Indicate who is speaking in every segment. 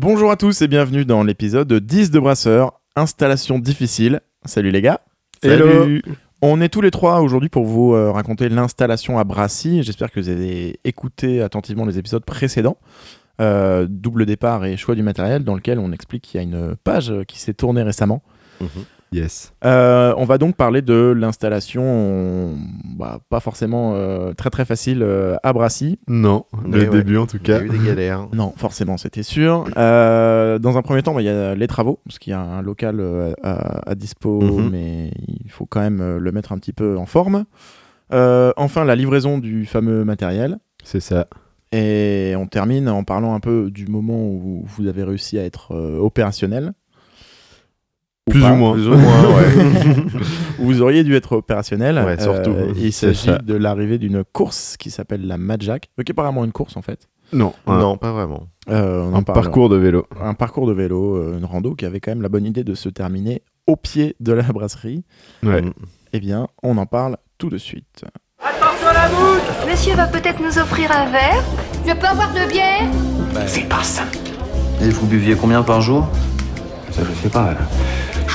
Speaker 1: Bonjour à tous et bienvenue dans l'épisode 10 de Brasseur, installation difficile. Salut les gars.
Speaker 2: Hello.
Speaker 1: On est tous les trois aujourd'hui pour vous euh, raconter l'installation à Brassy. J'espère que vous avez écouté attentivement les épisodes précédents. Euh, double départ et choix du matériel dans lequel on explique qu'il y a une page qui s'est tournée récemment.
Speaker 2: Yes.
Speaker 1: Euh, on va donc parler de l'installation, bah, pas forcément euh, très très facile euh, à Brassy.
Speaker 2: Non,
Speaker 3: Mais
Speaker 2: le
Speaker 3: ouais.
Speaker 2: début en tout
Speaker 3: Il y a
Speaker 2: cas.
Speaker 3: eu des galères.
Speaker 1: Non, forcément, c'était sûr. Euh, dans un premier temps, bah, il y a les travaux, parce qu'il y a un local euh, à, à dispo,
Speaker 3: Mhm.
Speaker 1: mais il faut quand même le mettre un petit peu en forme. Euh, enfin, la livraison du fameux matériel.
Speaker 2: C'est ça.
Speaker 1: Et on termine en parlant un peu du moment où vous avez réussi à être euh, opérationnel.
Speaker 2: Plus
Speaker 1: pas,
Speaker 2: ou moins.
Speaker 3: Plus ou moins, ouais.
Speaker 1: vous auriez dû être opérationnel. Euh,
Speaker 3: Ouais, surtout.
Speaker 1: il
Speaker 2: C'est
Speaker 1: s'agit
Speaker 2: ça.
Speaker 1: de l'arrivée d'une course qui s'appelle la Madjack, qui est apparemment une course en fait.
Speaker 2: Non, un,
Speaker 3: non, pas vraiment.
Speaker 1: Euh, on
Speaker 2: un parcours de vélo.
Speaker 1: un parcours de vélo, euh, une rando qui avait quand même la bonne idée de se terminer au pied de la brasserie.
Speaker 2: Ouais.
Speaker 3: Mm.
Speaker 1: Eh bien, on en parle tout de suite.
Speaker 4: Monsieur va peut-être nous offrir un verre
Speaker 5: Je peux avoir de bière
Speaker 6: Et vous buviez combien par jour?
Speaker 7: Ça, je sais pas. euh,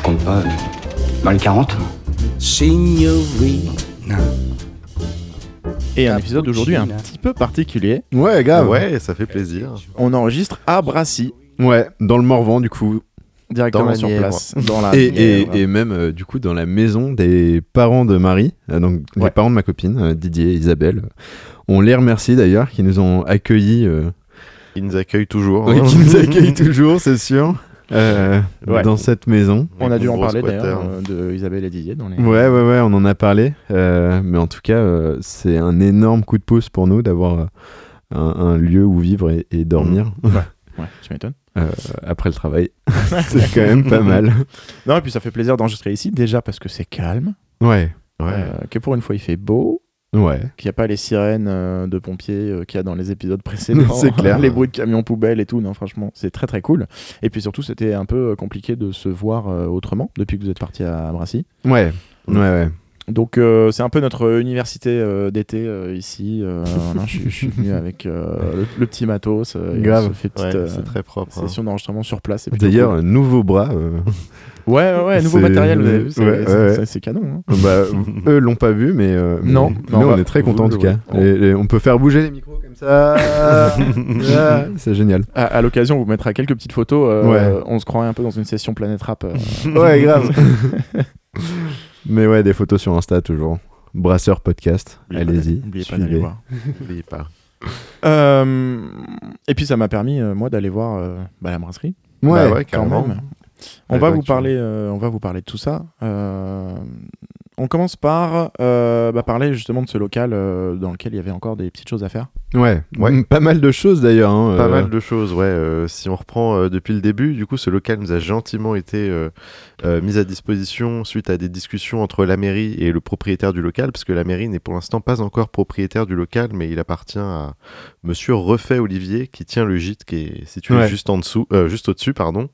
Speaker 7: compte pas. Dans les 40
Speaker 1: Et un épisode d'aujourd'hui un petit peu particulier.
Speaker 2: Ouais, grave.
Speaker 3: Ouais, ça fait plaisir.
Speaker 1: On enregistre à Brassy,
Speaker 2: Ouais, dans le Morvan du coup.
Speaker 1: directement
Speaker 3: Dans
Speaker 1: sur
Speaker 3: Nièvre.
Speaker 1: place. Dans la
Speaker 2: Et, et, et même euh, du coup dans la maison des parents de Marie, euh, donc les
Speaker 1: Ouais.
Speaker 2: parents de ma copine, euh, Didier et Isabelle. On les remercie d'ailleurs, qui nous ont accueillis, euh,
Speaker 3: Ils nous accueillent toujours.
Speaker 2: oui,
Speaker 3: hein.
Speaker 2: qui nous accueillent toujours, c'est sûr, euh,
Speaker 1: Ouais.
Speaker 2: dans cette maison.
Speaker 1: On a dû en parler d'ailleurs euh, de Isabelle et Didier dans les.
Speaker 2: Ouais, ouais, ouais, on en a parlé. euh, mais en tout cas, euh, c'est un énorme coup de pouce pour nous d'avoir un, un lieu où vivre et, et dormir
Speaker 1: Ouais, tu m'étonnes.
Speaker 2: euh, après le travail. c'est quand même pas mal.
Speaker 1: Non, et puis ça fait plaisir d'enregistrer ici, déjà parce que c'est calme,
Speaker 2: Ouais,
Speaker 3: Ouais.
Speaker 1: euh, que pour une fois il fait beau,
Speaker 2: ouais.
Speaker 1: qu'il n'y a pas les sirènes euh, de pompiers euh, qu'il y a dans les épisodes précédents.
Speaker 2: C'est clair.
Speaker 1: les bruits de camions poubelles et tout. Non, franchement, c'est très très cool. Et puis surtout, c'était un peu euh, compliqué de se voir euh, autrement depuis que vous êtes parti à Brassy.
Speaker 2: Ouais, ouais, ouais.
Speaker 1: Donc euh, c'est un peu notre université euh, d'été euh, ici. Euh, je, suis- je suis venu avec euh, le, le petit matos. euh,
Speaker 2: Grave.
Speaker 1: On se fait petite
Speaker 3: Ouais,
Speaker 1: euh,
Speaker 3: c'est très propre. hein.
Speaker 1: session d'enregistrement sur place.
Speaker 2: D'ailleurs,
Speaker 1: cool.
Speaker 2: un nouveau bras.
Speaker 1: ouais, ouais, ouais, nouveau matériel. Vous avez vu, c'est
Speaker 2: ouais,
Speaker 1: c'est-
Speaker 2: ouais.
Speaker 1: c'est- c'est canon. hein.
Speaker 2: bah, eux l'ont pas vu, mais, euh,
Speaker 1: Non,
Speaker 2: mais
Speaker 1: non,
Speaker 2: nous,
Speaker 1: on
Speaker 2: on
Speaker 1: va-
Speaker 2: est très contents en tout cas.
Speaker 1: voyez.
Speaker 2: Et- et on peut faire bouger les micros comme ça. Ah, c'est génial.
Speaker 1: À, à l'occasion, on vous mettra quelques petites photos. euh,
Speaker 2: Ouais.
Speaker 1: On se croirait un peu dans une session Planète Rap. euh.
Speaker 2: Ouais, grave. mais ouais, des photos sur Insta toujours. Brasseur podcast. Allez-y.
Speaker 1: N'oubliez pas d'aller voir.
Speaker 3: N'oubliez pas.
Speaker 1: Euh, et puis ça m'a permis euh, moi d'aller voir euh, bah, la brasserie
Speaker 2: Ouais,
Speaker 3: Bah ouais,
Speaker 1: quand
Speaker 3: carrément.
Speaker 1: même. On
Speaker 3: Ouais,
Speaker 1: va vous parler, euh, on va vous parler de tout ça. Euh, on commence par euh, bah, parler justement de ce local euh, dans lequel il y avait encore des petites choses à faire.
Speaker 2: Ouais.
Speaker 3: Ouais.
Speaker 2: Mm, Pas mal de choses d'ailleurs. hein,
Speaker 3: Pas
Speaker 2: euh,
Speaker 3: mal de choses, ouais. euh, si on reprend euh, depuis le début, du coup, ce local nous a gentiment été euh, euh, mis à disposition suite à des discussions entre la mairie et le propriétaire du local, parce que la mairie n'est pour l'instant pas encore propriétaire du local, mais il appartient à Monsieur Refait Olivier, qui tient le gîte qui est situé
Speaker 2: Ouais.
Speaker 3: juste en dessous, euh, juste au-dessus, pardon.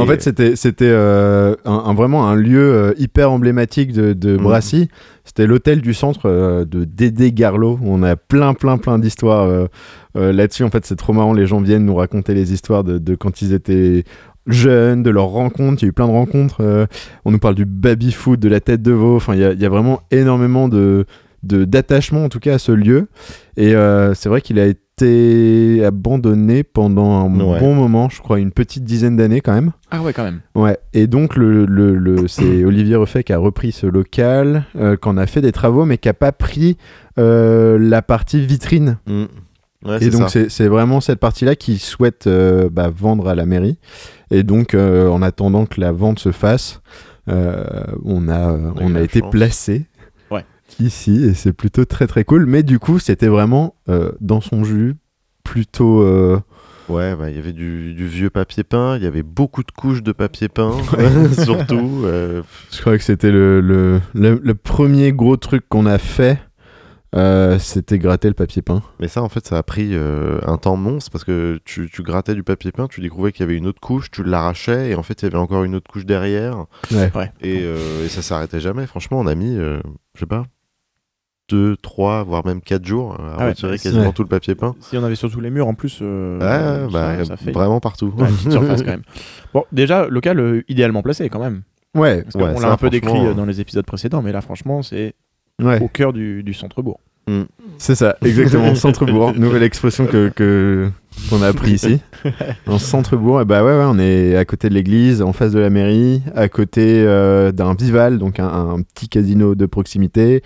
Speaker 2: En fait, c'était c'était euh, un, un- vraiment un lieu euh, hyper emblématique de, de
Speaker 3: Mhm.
Speaker 2: Brassy. C'était l'hôtel du centre euh, de Dédé Garlot. On a plein, plein, plein d'histoires euh, là-dessus. En fait, c'est trop marrant. Les gens viennent nous raconter les histoires de, de quand ils étaient jeunes, de leurs rencontres. Il y a eu plein de rencontres. on nous parle du baby-foot, de la tête de veau. Enfin, il y a, il y a vraiment énormément de- d'attachement en tout cas à ce lieu et euh, c'est vrai qu'il a été abandonné pendant un
Speaker 3: Ouais.
Speaker 2: bon moment je crois une petite dizaine d'années quand même
Speaker 1: Ah ouais, quand même.
Speaker 2: Ouais, et donc le, le, le- c'est Olivier Refait qui a repris ce local, euh, qu'on a fait des travaux, mais qui n'a pas pris euh, la partie vitrine.
Speaker 3: Mm. Ouais,
Speaker 2: et donc c'est c'est vraiment cette partie-là qu'il souhaite euh, bah, vendre à la mairie. Et donc euh, en attendant que la vente se fasse, euh, on a,
Speaker 3: On a
Speaker 2: on a été
Speaker 3: chance.
Speaker 2: placé. Ici, et c'est plutôt très très cool. Mais du coup, c'était vraiment euh, dans son jus, plutôt... euh,
Speaker 3: Ouais, bah, il y avait du, du vieux papier peint, il y avait beaucoup de couches de papier peint, surtout. euh,
Speaker 2: Je crois que c'était le, le, le- le premier gros truc qu'on a fait. euh, c'était gratter le papier peint.
Speaker 3: Mais ça, en fait, ça a pris euh, un temps monstre parce que tu, tu grattais du papier peint, tu découvrais qu'il y avait une autre couche, tu l'arrachais et en fait, il y avait encore une autre couche derrière
Speaker 2: Ouais.
Speaker 3: Et, euh, et ça s'arrêtait jamais. Franchement, on a mis, euh, je sais pas, 2, 3, voire même 4 jours à
Speaker 1: Ah ouais,
Speaker 3: retirer
Speaker 1: bah,
Speaker 3: quasiment
Speaker 2: ouais.
Speaker 3: tout le papier peint.
Speaker 1: Si on avait surtout les murs en plus, euh,
Speaker 3: Ouais,
Speaker 1: ça,
Speaker 3: bah,
Speaker 1: ça fait
Speaker 3: vraiment partout.
Speaker 1: ouais, une petite surface quand même. Bon, déjà, local euh, idéalement placé quand même.
Speaker 2: Ouais,
Speaker 1: Parce
Speaker 3: Ouais,
Speaker 1: qu'on
Speaker 3: ça,
Speaker 1: l'a un peu décrit euh, dans les épisodes précédents, mais là, franchement, c'est
Speaker 2: ouais.
Speaker 1: au cœur du, du centre-bourg.
Speaker 2: C'est ça, exactement. Centre-bourg, nouvelle expression que que- qu'on a appris ici. En centre-bourg, et bah ouais, ouais, on est à côté de l'église, en face de la mairie, à côté euh, d'un bival, donc un, un petit casino de proximité,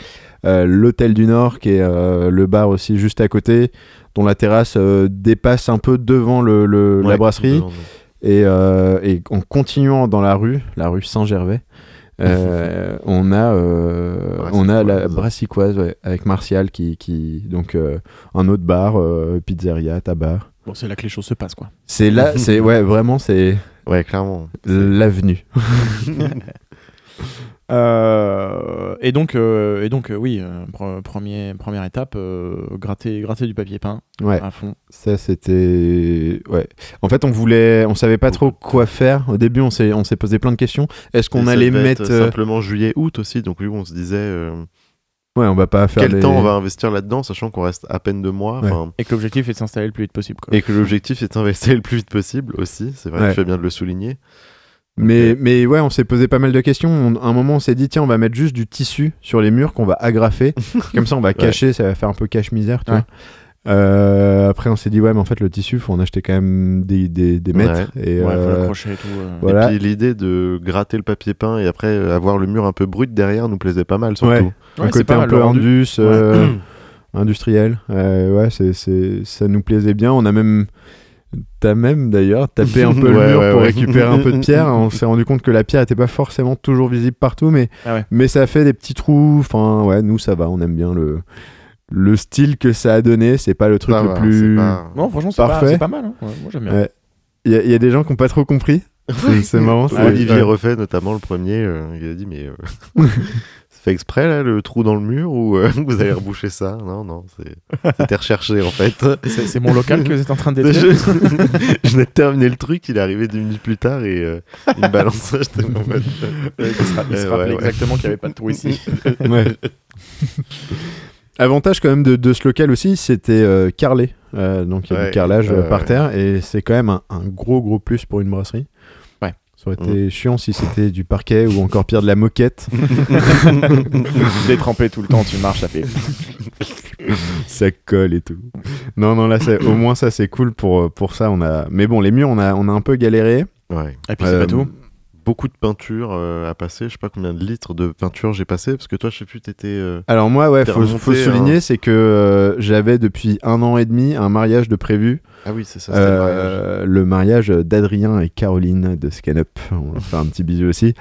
Speaker 2: euh, l'hôtel du Nord qui est euh, le bar aussi juste à côté, dont la terrasse dépasse un peu devant le, le- la brasserie.
Speaker 3: devant,
Speaker 2: Et, et en continuant dans la rue, la rue Saint-Gervais, euh, on a, euh, on a la
Speaker 3: Brassicoise.
Speaker 2: Ouais, avec Martial qui, qui donc euh, un autre bar, euh, pizzeria, tabac.
Speaker 1: Bon, c'est là que les choses se passent, quoi.
Speaker 2: C'est là, c'est ouais, vraiment c'est
Speaker 3: Ouais, clairement.
Speaker 2: l'avenue.
Speaker 1: Euh, et donc, euh, et donc euh, oui, euh, pre- premier, première étape, euh, gratter, gratter du papier peint
Speaker 2: Ouais,
Speaker 1: à fond.
Speaker 2: ça c'était ouais. En fait, on voulait, on savait pas trop quoi faire. Au début, on s'est, on s'est posé plein de questions. Est-ce qu'on allait mettre, euh,
Speaker 3: simplement juillet-août aussi, donc oui, on se disait euh,
Speaker 2: ouais, on va pas faire
Speaker 3: quel temps on va investir là-dedans, sachant qu'on reste à peine deux mois.
Speaker 2: Ouais.
Speaker 1: Et que l'objectif est de s'installer le plus vite possible. Quoi.
Speaker 3: Et que l'objectif est d'investir le plus vite possible aussi, c'est vrai,
Speaker 2: Ouais.
Speaker 3: tu fais bien de le souligner.
Speaker 2: Mais, mais ouais, on s'est posé pas mal de questions. On- à un moment, on s'est dit, tiens, on va mettre juste du tissu sur les murs qu'on va agrafer. Comme ça, on va cacher, ça va faire un peu cache-misère, tu
Speaker 1: Ouais.
Speaker 2: vois. Euh, après, on s'est dit, ouais, mais en fait, le tissu, faut en acheter quand même des, des, des mètres. Et,
Speaker 1: Ouais, faut
Speaker 2: euh,
Speaker 1: l'accrocher et tout. euh.
Speaker 2: voilà.
Speaker 3: Et puis l'idée de gratter le papier peint et après avoir le mur un peu brut derrière nous plaisait pas mal surtout.
Speaker 2: Ouais.
Speaker 1: Ouais,
Speaker 2: un côté un peu indus, euh, industriel. Euh, ouais, c'est, c'est, ça nous plaisait bien. On a même. T'as même d'ailleurs tapé un peu le
Speaker 3: Ouais,
Speaker 2: mur
Speaker 3: ouais,
Speaker 2: pour
Speaker 3: ouais.
Speaker 2: récupérer un peu de pierre. On s'est rendu compte que la pierre était pas forcément toujours visible partout, mais,
Speaker 1: Ah ouais.
Speaker 2: mais ça fait des petits trous. Enfin, ouais, nous ça va, on aime bien le, le style que ça a donné. C'est pas le truc
Speaker 3: Ça
Speaker 2: le
Speaker 3: va,
Speaker 2: plus.
Speaker 3: pas-
Speaker 1: Non, franchement, c'est pas, mal. hein. Ouais, moi, j'aime bien.
Speaker 2: Ouais. Il y, a- il y a des gens qui ont pas trop compris. C'est, marrant.
Speaker 3: Olivier
Speaker 2: ouais.
Speaker 3: Refait notamment le premier, euh, il a dit mais euh, fait exprès là le trou dans le mur ou euh, vous allez reboucher ça? Non non, c'était recherché en fait.
Speaker 1: C'est mon local que vous êtes en train de
Speaker 3: je, je venais de terminer le truc, il est arrivé 10 minutes plus tard et euh, il me balance j'étais en mode,
Speaker 1: Euh, il se,
Speaker 3: Euh,
Speaker 1: rappelait
Speaker 3: ouais, ouais.
Speaker 1: exactement qu'il n'y avait pas de trou ici.
Speaker 2: Ouais. Avantage quand même de, de ce local aussi, c'était euh, carrelé. Euh, donc il y a
Speaker 3: Ouais,
Speaker 2: du carrelage euh, par terre et c'est quand même un, un gros gros plus pour une brasserie. Ça aurait été chiant si c'était du parquet ou encore pire de la moquette.
Speaker 1: Détrempé tout le temps, tu marches, ça fait.
Speaker 2: ça colle et tout. Non non là au moins ça c'est cool pour pour ça on a. Mais bon les murs on a on a un peu galéré.
Speaker 3: Ouais.
Speaker 1: Et puis c'est
Speaker 2: Euh,
Speaker 1: pas tout.
Speaker 3: Beaucoup de peinture euh, à passer, je sais pas combien de litres de peinture j'ai passé parce que toi je sais plus t'étais euh,
Speaker 2: Alors moi ouais faut,
Speaker 3: remonté,
Speaker 2: faut souligner
Speaker 3: hein.
Speaker 2: c'est que euh, j'avais depuis un an et demi un mariage de prévu.
Speaker 3: Ah oui, c'est ça, c'était le mariage.
Speaker 2: Euh, le mariage d'Adrien et Caroline de Scanup. On leur fait un petit bisou aussi.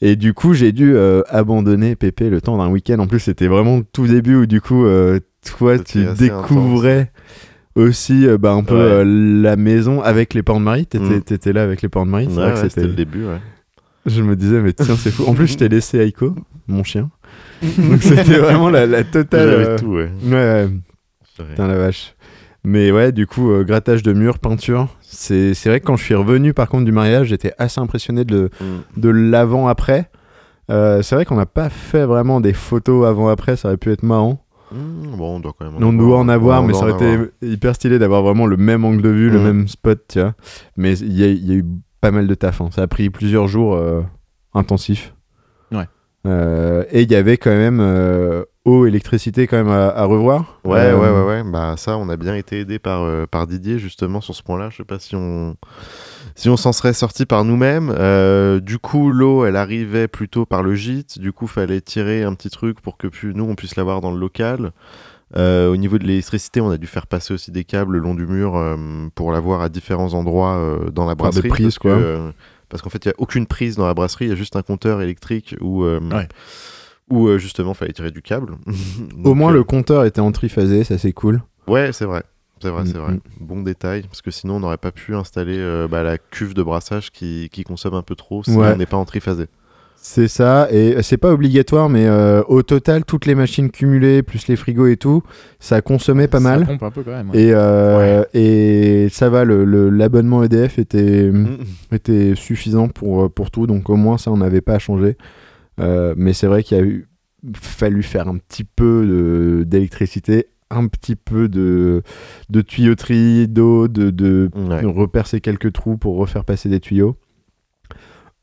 Speaker 2: Et du coup, j'ai dû euh, abandonner Pépé le temps d'un week-end. En plus, c'était vraiment le tout début où du coup, euh, toi, tu découvrais aussi euh, bah, un peu
Speaker 3: Ouais.
Speaker 2: la maison avec les parents de Marie. T'étais
Speaker 3: Mm.
Speaker 2: t'étais là avec les parents de Marie. C'est
Speaker 3: Ouais,
Speaker 2: vrai que
Speaker 3: ouais, c'était
Speaker 2: c'était.
Speaker 3: le début, ouais.
Speaker 2: Je me disais, mais tiens, c'est fou. En plus, je t'ai laissé Aiko, mon chien. Donc c'était vraiment la, la totale.
Speaker 3: J'avais tout, ouais.
Speaker 2: Ouais, ouais. Putain la vache. Mais ouais, du coup, euh, grattage de mur, peinture. C'est vrai que quand je suis revenu par contre du mariage, j'étais assez impressionné de,
Speaker 3: Mm.
Speaker 2: de l'avant-après. Euh, c'est vrai qu'on n'a pas fait vraiment des photos avant-après, ça aurait pu être marrant.
Speaker 3: Mm, bon, on doit quand même
Speaker 2: on doit en avoir, mais ça
Speaker 3: en
Speaker 2: aurait
Speaker 3: avoir.
Speaker 2: été hyper stylé d'avoir vraiment le même angle de vue, le
Speaker 3: Mm.
Speaker 2: même spot, tu vois. Mais il y, a- il y a eu pas mal de taf. hein. Ça a pris plusieurs jours euh, intensifs.
Speaker 1: Ouais.
Speaker 2: Euh, et il y avait quand même eau, électricité quand même à, à revoir.
Speaker 3: Ouais,
Speaker 2: Euh,
Speaker 3: ouais, ouais, ouais. Bah, ça, on a bien été aidé par, euh, par Didier, justement, sur ce point-là. Je sais pas si on, si on s'en serait sorti par nous-mêmes. Euh, du coup, l'eau, elle arrivait plutôt par le gîte. Du coup, fallait tirer un petit truc pour que pu- nous, on puisse l'avoir dans le local. Euh, au niveau de l'électricité, on a dû faire passer aussi des câbles le long du mur euh, pour l'avoir à différents endroits euh, dans la
Speaker 2: des
Speaker 3: brasserie.
Speaker 2: prises,
Speaker 3: parce que,
Speaker 2: quoi.
Speaker 3: euh, parce qu'en fait, il n'y a aucune prise dans la brasserie, il y a juste un compteur électrique où, euh,
Speaker 1: Ouais.
Speaker 3: Où euh, justement, fallait tirer du câble.
Speaker 2: Au moins,
Speaker 3: euh,
Speaker 2: le compteur était en triphasé, ça c'est cool.
Speaker 3: Ouais, c'est vrai. C'est vrai, c'est
Speaker 2: Mm,
Speaker 3: vrai.
Speaker 2: mm.
Speaker 3: Bon détail, parce que sinon on n'aurait pas pu installer euh, bah, la cuve de brassage qui, qui consomme un peu trop si
Speaker 2: Ouais.
Speaker 3: on n'est pas en triphasé.
Speaker 2: C'est ça, et c'est pas obligatoire, mais euh, au total, toutes les machines cumulées, plus les frigos et tout, ça consommait pas
Speaker 1: Ça
Speaker 2: mal.
Speaker 1: pompe un peu quand même. ouais.
Speaker 2: Et, euh, et ça va, le- le- l'abonnement EDF était,
Speaker 3: Mm.
Speaker 2: était suffisant pour, pour tout, donc au moins ça, on n'avait pas à changer. Euh, mais c'est vrai qu'il y a eu fallu faire un petit peu d'électricité, un petit peu de, de tuyauterie, d'eau, de, de,
Speaker 3: Ouais.
Speaker 2: de repercer quelques trous pour refaire passer des tuyaux.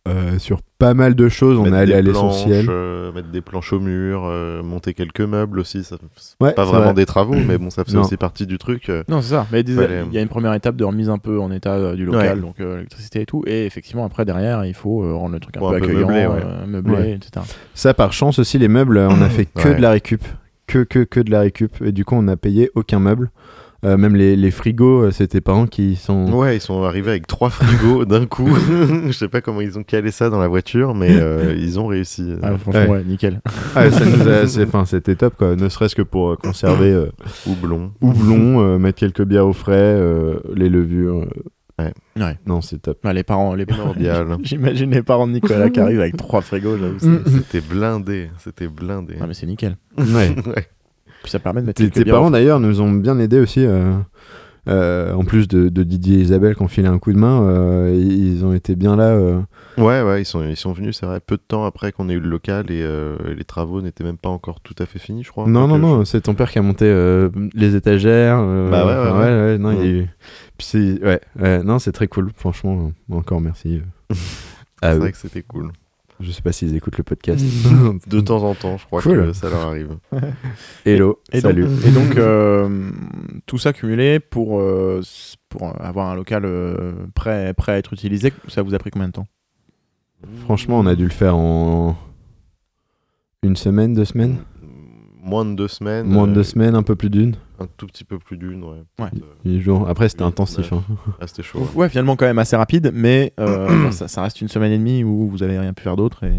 Speaker 2: Euh, sur pas mal de choses, on est allé
Speaker 3: des
Speaker 2: à
Speaker 3: planches,
Speaker 2: l'essentiel.
Speaker 3: euh, mettre des planches au mur, euh, monter quelques meubles aussi. Ça, c'est
Speaker 2: Ouais,
Speaker 3: pas vraiment
Speaker 2: vrai.
Speaker 3: des travaux, mais bon, ça faisait
Speaker 2: Non.
Speaker 3: aussi partie du truc.
Speaker 1: Non, c'est ça. Mais il y a une première étape de remise un peu en état euh, du local,
Speaker 3: Ouais.
Speaker 1: donc euh, l'électricité et tout. Et effectivement, après, derrière, il faut euh, rendre le truc un
Speaker 3: Bon,
Speaker 1: peu
Speaker 3: un peu
Speaker 1: accueillant,
Speaker 3: meublé, ouais.
Speaker 1: euh, meublé,
Speaker 2: Ouais.
Speaker 1: etc.
Speaker 2: Ça, par chance aussi, les meubles, on a fait que
Speaker 3: Ouais.
Speaker 2: de la récup. Que, que, que de la récup. Et du coup, on n'a payé aucun meuble. Euh, même les, les frigos, euh, c'est tes parents qui sont.
Speaker 3: Ouais, ils sont arrivés avec trois frigos d'un coup. Je sais pas comment ils ont calé ça dans la voiture, mais euh, ils ont réussi.
Speaker 1: Ah, franchement,
Speaker 2: Ouais.
Speaker 1: ouais, nickel.
Speaker 2: Ah, ça nous a- c'est- enfin, c'était top, quoi. Ne serait-ce que pour conserver euh,
Speaker 3: Houblon.
Speaker 2: houblon, euh, mettre quelques bières au frais, euh, les levures. euh.
Speaker 3: Ouais.
Speaker 1: Ouais.
Speaker 2: Non, c'est top.
Speaker 1: Les parents, les
Speaker 3: Primordial.
Speaker 1: J'imagine les parents de Nicolas qui arrivent avec trois frigos.
Speaker 3: C'était blindé. C'était blindé.
Speaker 1: Ah, mais c'est nickel.
Speaker 2: Ouais.
Speaker 3: Ouais.
Speaker 1: Puis ça permet de mettre
Speaker 2: Tes, parents d'ailleurs nous ont bien aidés aussi. euh, euh, en plus de, de Didier et Isabelle qui ont filé un coup de main, euh, ils ont été bien là. euh.
Speaker 3: Ouais, ouais, ils sont, ils sont venus, c'est vrai, peu de temps après qu'on ait eu le local et euh, les travaux n'étaient même pas encore tout à fait finis, je crois.
Speaker 2: Non, non, non, c'est ton père qui a monté euh, les étagères. euh,
Speaker 3: Bah ouais, ouais, ouais.
Speaker 2: non, il y a
Speaker 3: Mm.
Speaker 2: eu- Puis c'est, ouais, ouais, non, c'est très cool, franchement. Encore merci. euh, à
Speaker 3: C'est vrai que c'était cool.
Speaker 2: Je sais pas s'ils écoutent le podcast.
Speaker 3: De temps en temps, je crois
Speaker 2: Cool.
Speaker 3: que ça leur arrive.
Speaker 2: Hello,
Speaker 1: Et
Speaker 2: salut.
Speaker 1: Donc, et donc, euh, tout ça cumulé pour, euh, pour avoir un local euh, prêt, prêt à être utilisé, ça vous a pris combien de temps?
Speaker 2: Franchement, on a dû le faire en une semaine, deux semaines,
Speaker 3: Moins de deux semaines.
Speaker 2: moins de
Speaker 3: euh,
Speaker 2: deux semaines, un peu plus d'une.
Speaker 3: Un tout petit peu plus d'une, ouais.
Speaker 1: Ouais.
Speaker 3: peut-être, euh,
Speaker 2: Huit jours. Après, c'était intensif. hein.
Speaker 3: Ah, c'était chaud. ouais.
Speaker 1: Ouais, finalement quand même assez rapide, mais euh, ça, ça reste une semaine et demie où vous avez rien pu faire d'autre et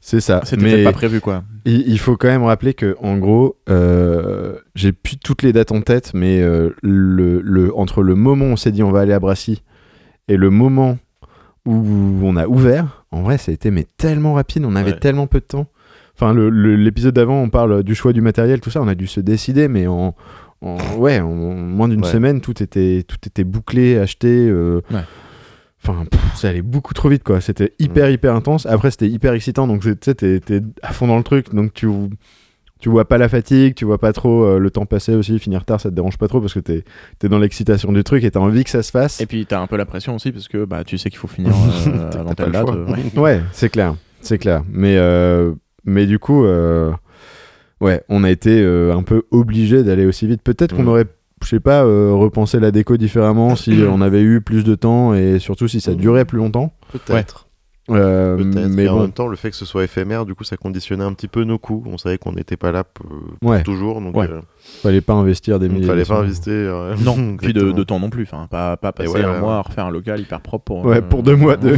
Speaker 2: C'est ça.
Speaker 1: c'était peut-être pas prévu quoi.
Speaker 2: il, il faut quand même rappeler que, en gros, euh, j'ai plus toutes les dates en tête, mais euh, le, le, entre le moment où on s'est dit on va aller à Brassy et le moment où on a ouvert, en vrai, ça a été mais tellement rapide. On avait
Speaker 3: Ouais.
Speaker 2: tellement peu de temps. Enfin, l'épisode d'avant, on parle du choix du matériel, tout ça. On a dû se décider, mais en, en- ouais, en moins d'une
Speaker 3: Ouais.
Speaker 2: semaine, tout était, tout était bouclé, acheté. euh,
Speaker 1: Ouais.
Speaker 2: Enfin, pff, ça allait beaucoup trop vite, quoi. C'était hyper, hyper intense. Après, c'était hyper excitant, donc tu sais, t'es à fond dans le truc, donc tu, tu vois pas la fatigue, tu vois pas trop euh, le temps passer aussi. Finir tard, ça te dérange pas trop parce que t'es es dans l'excitation du truc et t'as envie que ça se fasse.
Speaker 1: Et puis t'as un peu la pression aussi parce que bah tu sais qu'il faut finir euh, avant telle
Speaker 3: le
Speaker 1: date. euh, ouais.
Speaker 2: Ouais, c'est clair, c'est clair. Mais, mais du coup, euh, ouais, on a été euh, un peu obligé d'aller aussi vite. Peut-être qu'on
Speaker 3: Mm.
Speaker 2: aurait, je sais pas, euh, repensé la déco différemment si on avait eu plus de temps et surtout si ça
Speaker 3: Mm.
Speaker 2: durait plus longtemps.
Speaker 3: Peut-être.
Speaker 2: Euh, mais
Speaker 3: Et en
Speaker 2: bon,
Speaker 3: même temps, le fait que ce soit éphémère, du coup, ça conditionnait un petit peu nos coûts. On savait qu'on n'était pas là pour, pour
Speaker 2: Ouais.
Speaker 3: toujours, donc
Speaker 1: Ouais.
Speaker 3: euh,
Speaker 2: fallait pas investir des
Speaker 3: il
Speaker 2: milliers.
Speaker 3: fallait pas investir. euh,
Speaker 1: Non, puis de, temps non plus. Enfin, pas, pas passer
Speaker 3: ouais,
Speaker 1: un
Speaker 3: ouais,
Speaker 1: mois à refaire un local hyper propre pour.
Speaker 2: Ouais,
Speaker 1: euh,
Speaker 2: pour deux mois de.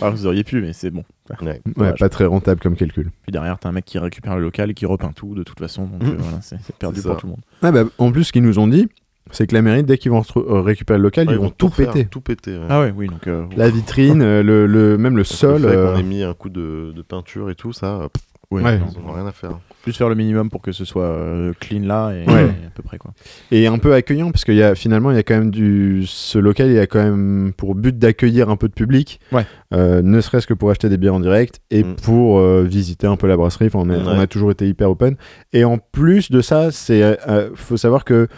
Speaker 1: Alors, vous auriez pu, mais c'est bon.
Speaker 3: Ouais.
Speaker 2: Pas très rentable comme calcul.
Speaker 1: Puis derrière, t'as un mec qui récupère le local et qui repeint tout de toute façon. Donc
Speaker 3: Mm.
Speaker 1: euh, voilà, c'est perdu pour tout le monde.
Speaker 2: Ah bah, en plus, ce qu'ils nous ont dit, c'est que la mairie, dès qu'ils vont euh, récupérer le local,
Speaker 3: Ouais,
Speaker 2: ils vont tout péter.
Speaker 3: Tout péter. ouais.
Speaker 1: Ah ouais, oui, donc. euh,
Speaker 2: La vitrine, euh, le, le- même le
Speaker 3: que
Speaker 2: sol.
Speaker 3: Le
Speaker 2: euh,
Speaker 3: qu'on ait mis un coup de, de peinture et tout, ça, pff,
Speaker 1: ouais,
Speaker 2: Ouais.
Speaker 1: non.
Speaker 3: ils n'ont rien à faire.
Speaker 1: Juste faire le minimum pour que ce soit euh, clean là et,
Speaker 2: Ouais.
Speaker 1: et à peu près quoi.
Speaker 2: et un peu accueillant parce qu'il y a finalement il y a quand même du ce local il a quand même pour but d'accueillir un peu de public
Speaker 1: Ouais.
Speaker 2: Euh, ne serait-ce que pour acheter des bières en direct et
Speaker 3: Mm.
Speaker 2: pour euh, visiter un peu la brasserie enfin, on, a,
Speaker 3: Ouais.
Speaker 2: on a toujours été hyper open et en plus de ça c'est faut savoir que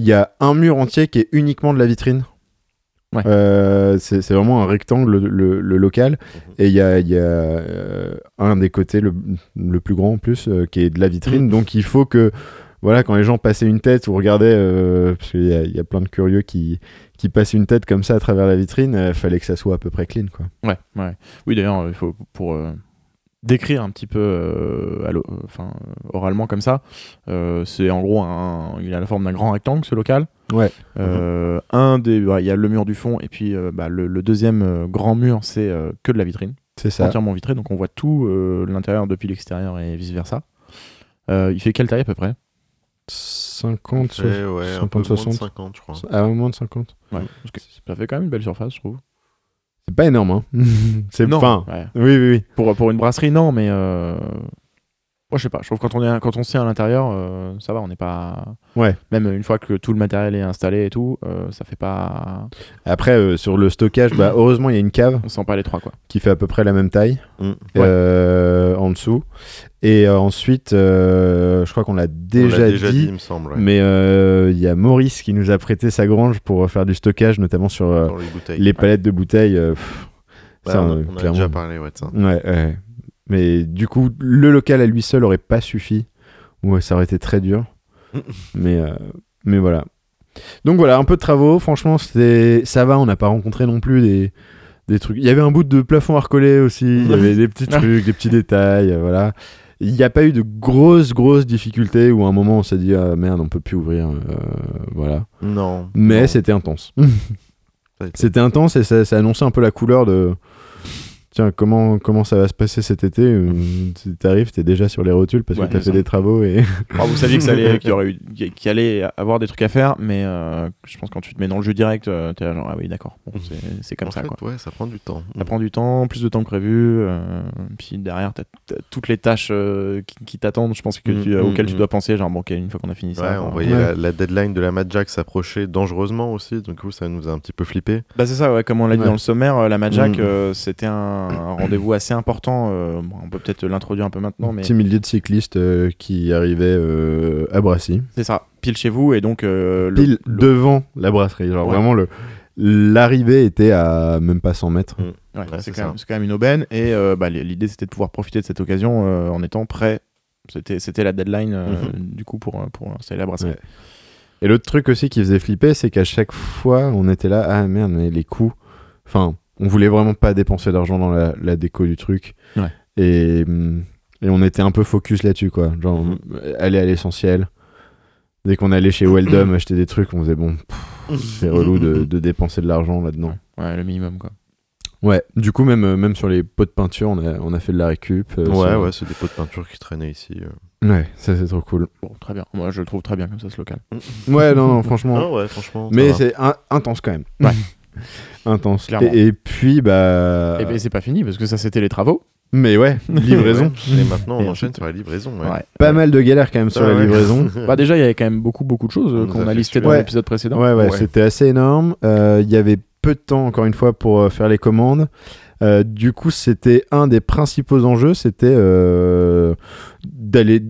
Speaker 2: il y a un mur entier qui est uniquement de la vitrine
Speaker 1: Ouais.
Speaker 2: Euh, c'est vraiment un rectangle le, local
Speaker 3: Mhm.
Speaker 2: et il y a, il y a, euh, un des côtés le, le plus grand en plus euh, qui est de la vitrine donc il faut que voilà, quand les gens passaient une tête ou regardaient, parce qu'il y, y a plein de curieux qui, qui passent une tête comme ça à travers la vitrine, il fallait que ça soit à peu près clean. Quoi.
Speaker 1: Ouais, ouais. Oui, d'ailleurs, il faut pour décrire un petit peu, euh, à enfin, oralement comme ça. euh, c'est en gros un, il a la forme d'un grand rectangle ce local.
Speaker 2: Ouais.
Speaker 1: Euh, Un des, ouais, il y a le mur du fond et puis euh, bah, le, le deuxième euh, grand mur, c'est euh, que de la vitrine,
Speaker 2: C'est ça.
Speaker 1: entièrement vitré, donc on voit tout euh, l'intérieur depuis l'extérieur et vice versa. Euh, il fait quelle taille à peu près?
Speaker 2: 50,
Speaker 3: Fait, ouais, un
Speaker 2: 50,
Speaker 3: peu moins de
Speaker 2: 60.
Speaker 3: 50, je crois.
Speaker 2: Ah, moins de 50.
Speaker 1: Ouais, parce que ça fait quand même une belle surface, je trouve.
Speaker 2: C'est pas énorme, hein. c'est
Speaker 1: Non,
Speaker 2: enfin.
Speaker 1: ouais.
Speaker 2: Oui, oui, oui.
Speaker 1: Pour, pour une brasserie, non, mais euh, Moi, je sais pas. Je trouve que quand on est quand on s'y à l'intérieur, euh, ça va. On n'est pas.
Speaker 2: Ouais.
Speaker 1: Même une fois que tout le matériel est installé et tout, euh, ça fait pas.
Speaker 2: Après, euh, sur le stockage, bah, heureusement, il y a une cave
Speaker 1: On sent pas les trois quoi.
Speaker 2: qui fait à peu près la même taille
Speaker 3: Mm.
Speaker 2: euh, en dessous. Et euh, ensuite, euh, je crois qu'on l'a
Speaker 3: On
Speaker 2: déjà,
Speaker 3: l'a déjà dit,
Speaker 2: dit,
Speaker 3: il me semble. ouais,
Speaker 2: mais euh, il y a Maurice qui nous a prêté sa grange pour faire du stockage, notamment sur euh,
Speaker 3: les
Speaker 2: palettes de bouteilles. euh, pff,
Speaker 3: Ouais,
Speaker 2: ça,
Speaker 3: on, a- on a
Speaker 2: clairement.
Speaker 3: déjà parlé, ouais, ça.
Speaker 2: Ouais, ouais. Mais du coup, le local à lui seul aurait pas suffi. Ouais, ça aurait été très dur. mais, euh, mais voilà. Donc voilà, un peu de travaux. Franchement, ça va. On n'a pas rencontré non plus des, des trucs. Il y avait un bout de plafond à recoller aussi. Il y avait des petits trucs, des petits détails. euh, voilà. Il n'y a pas eu de grosses, grosses difficultés où à un moment on s'est dit ah merde, on peut plus ouvrir. euh, voilà.
Speaker 3: Non.
Speaker 2: Mais c'était intense. C'était intense et ça, ça annonçait un peu la couleur de. Tiens, comment, comment ça va se passer cet été euh, tu- T'arrives, t'es déjà sur les rotules parce
Speaker 1: Ouais,
Speaker 2: que t'as fait
Speaker 1: ça.
Speaker 2: des travaux et.
Speaker 1: Alors, vous saviez que ça allait, qu'il y aurait eu, qu'il allait avoir des trucs à faire, mais euh, je pense que quand tu te mets dans le jeu direct, euh, t'es là genre ah oui d'accord, bon, c'est, c'est comme
Speaker 3: en
Speaker 1: ça
Speaker 3: fait,
Speaker 1: quoi.
Speaker 3: ouais, ça prend du temps.
Speaker 1: Ça prend du temps, plus de temps que prévu. euh, puis derrière, t'as, t'as toutes les tâches euh, qui, qui t'attendent. Je pense que tu,
Speaker 3: Mm,
Speaker 1: euh,
Speaker 3: mm,
Speaker 1: auxquelles tu
Speaker 3: mm.
Speaker 1: dois penser. Genre bon, ok, une fois qu'on a fini
Speaker 3: Ouais,
Speaker 1: ça.
Speaker 3: on voyait
Speaker 2: Ouais.
Speaker 3: la, la deadline de la Mad Jack s'approcher dangereusement aussi, donc du coup ça nous a un petit peu flippé.
Speaker 1: Bah c'est ça, ouais, comme on l'a dit dans le sommaire, la Majak,
Speaker 3: Mm.
Speaker 1: euh, c'était un, un rendez-vous assez important. euh, bon, on peut peut-être l'introduire un peu maintenant, mais
Speaker 2: Petit millier de cyclistes euh, qui arrivaient euh, à Brassy.
Speaker 1: c'est ça, pile chez vous et donc euh, le-
Speaker 2: Pile
Speaker 1: le-
Speaker 2: devant la brasserie. Genre
Speaker 1: Ouais.
Speaker 2: vraiment, le l'arrivée était à même pas 100 mètres.
Speaker 1: ouais,
Speaker 3: Ouais,
Speaker 1: c'est, quand même, quand une aubaine et euh, bah, l'idée c'était de pouvoir profiter de cette occasion euh, en étant prêt. C'était, la deadline euh,
Speaker 3: Mhm.
Speaker 1: du coup pour, pour installer la brasserie.
Speaker 2: Ouais. Et l'autre truc aussi qui faisait flipper, c'est qu'à chaque fois, on était là, ah merde, mais les coûts. Enfin, on voulait vraiment pas dépenser d'argent dans la, la déco du truc.
Speaker 1: Ouais.
Speaker 2: Et, et on était un peu focus là-dessus, quoi. Genre,
Speaker 3: Mhm.
Speaker 2: aller à l'essentiel. Dès qu'on allait chez Weldom acheter des trucs, on faisait bon, c'est relou de, de dépenser de l'argent là-dedans.
Speaker 1: Ouais, le minimum quoi.
Speaker 2: Ouais, du coup, même, euh, même sur les pots de peinture, on a, on a fait de la récup. euh,
Speaker 3: ouais,
Speaker 2: sur-
Speaker 3: ouais, c'est des pots de peinture qui traînaient ici. euh.
Speaker 2: Ouais, ça c'est trop cool.
Speaker 1: Bon, très bien. Moi, je le trouve très bien comme ça ce local.
Speaker 2: Ouais, non, non, franchement.
Speaker 3: Ah ouais, franchement.
Speaker 2: Mais c'est in- intense quand même.
Speaker 1: Ouais.
Speaker 2: intense.
Speaker 1: Clairement.
Speaker 2: Et, et puis, bah.
Speaker 1: Et ben c'est pas fini parce que ça c'était les travaux.
Speaker 2: Mais ouais, livraison.
Speaker 3: Ouais. Et maintenant, on
Speaker 1: Et
Speaker 3: enchaîne sur la livraison. Ouais.
Speaker 1: Ouais.
Speaker 2: Pas mal de galères quand même sur
Speaker 3: Ah
Speaker 2: la
Speaker 3: ouais.
Speaker 2: livraison.
Speaker 1: Bah déjà, il y avait quand même beaucoup beaucoup de choses euh, qu'on
Speaker 3: a
Speaker 1: listées dans l'épisode précédent.
Speaker 2: Ouais, ouais,
Speaker 3: Ouais.
Speaker 2: c'était assez énorme. Euh, Il y avait peu de temps, encore une fois, pour euh, faire les commandes. Euh, du coup, c'était un des principaux enjeux, c'était euh, d'aller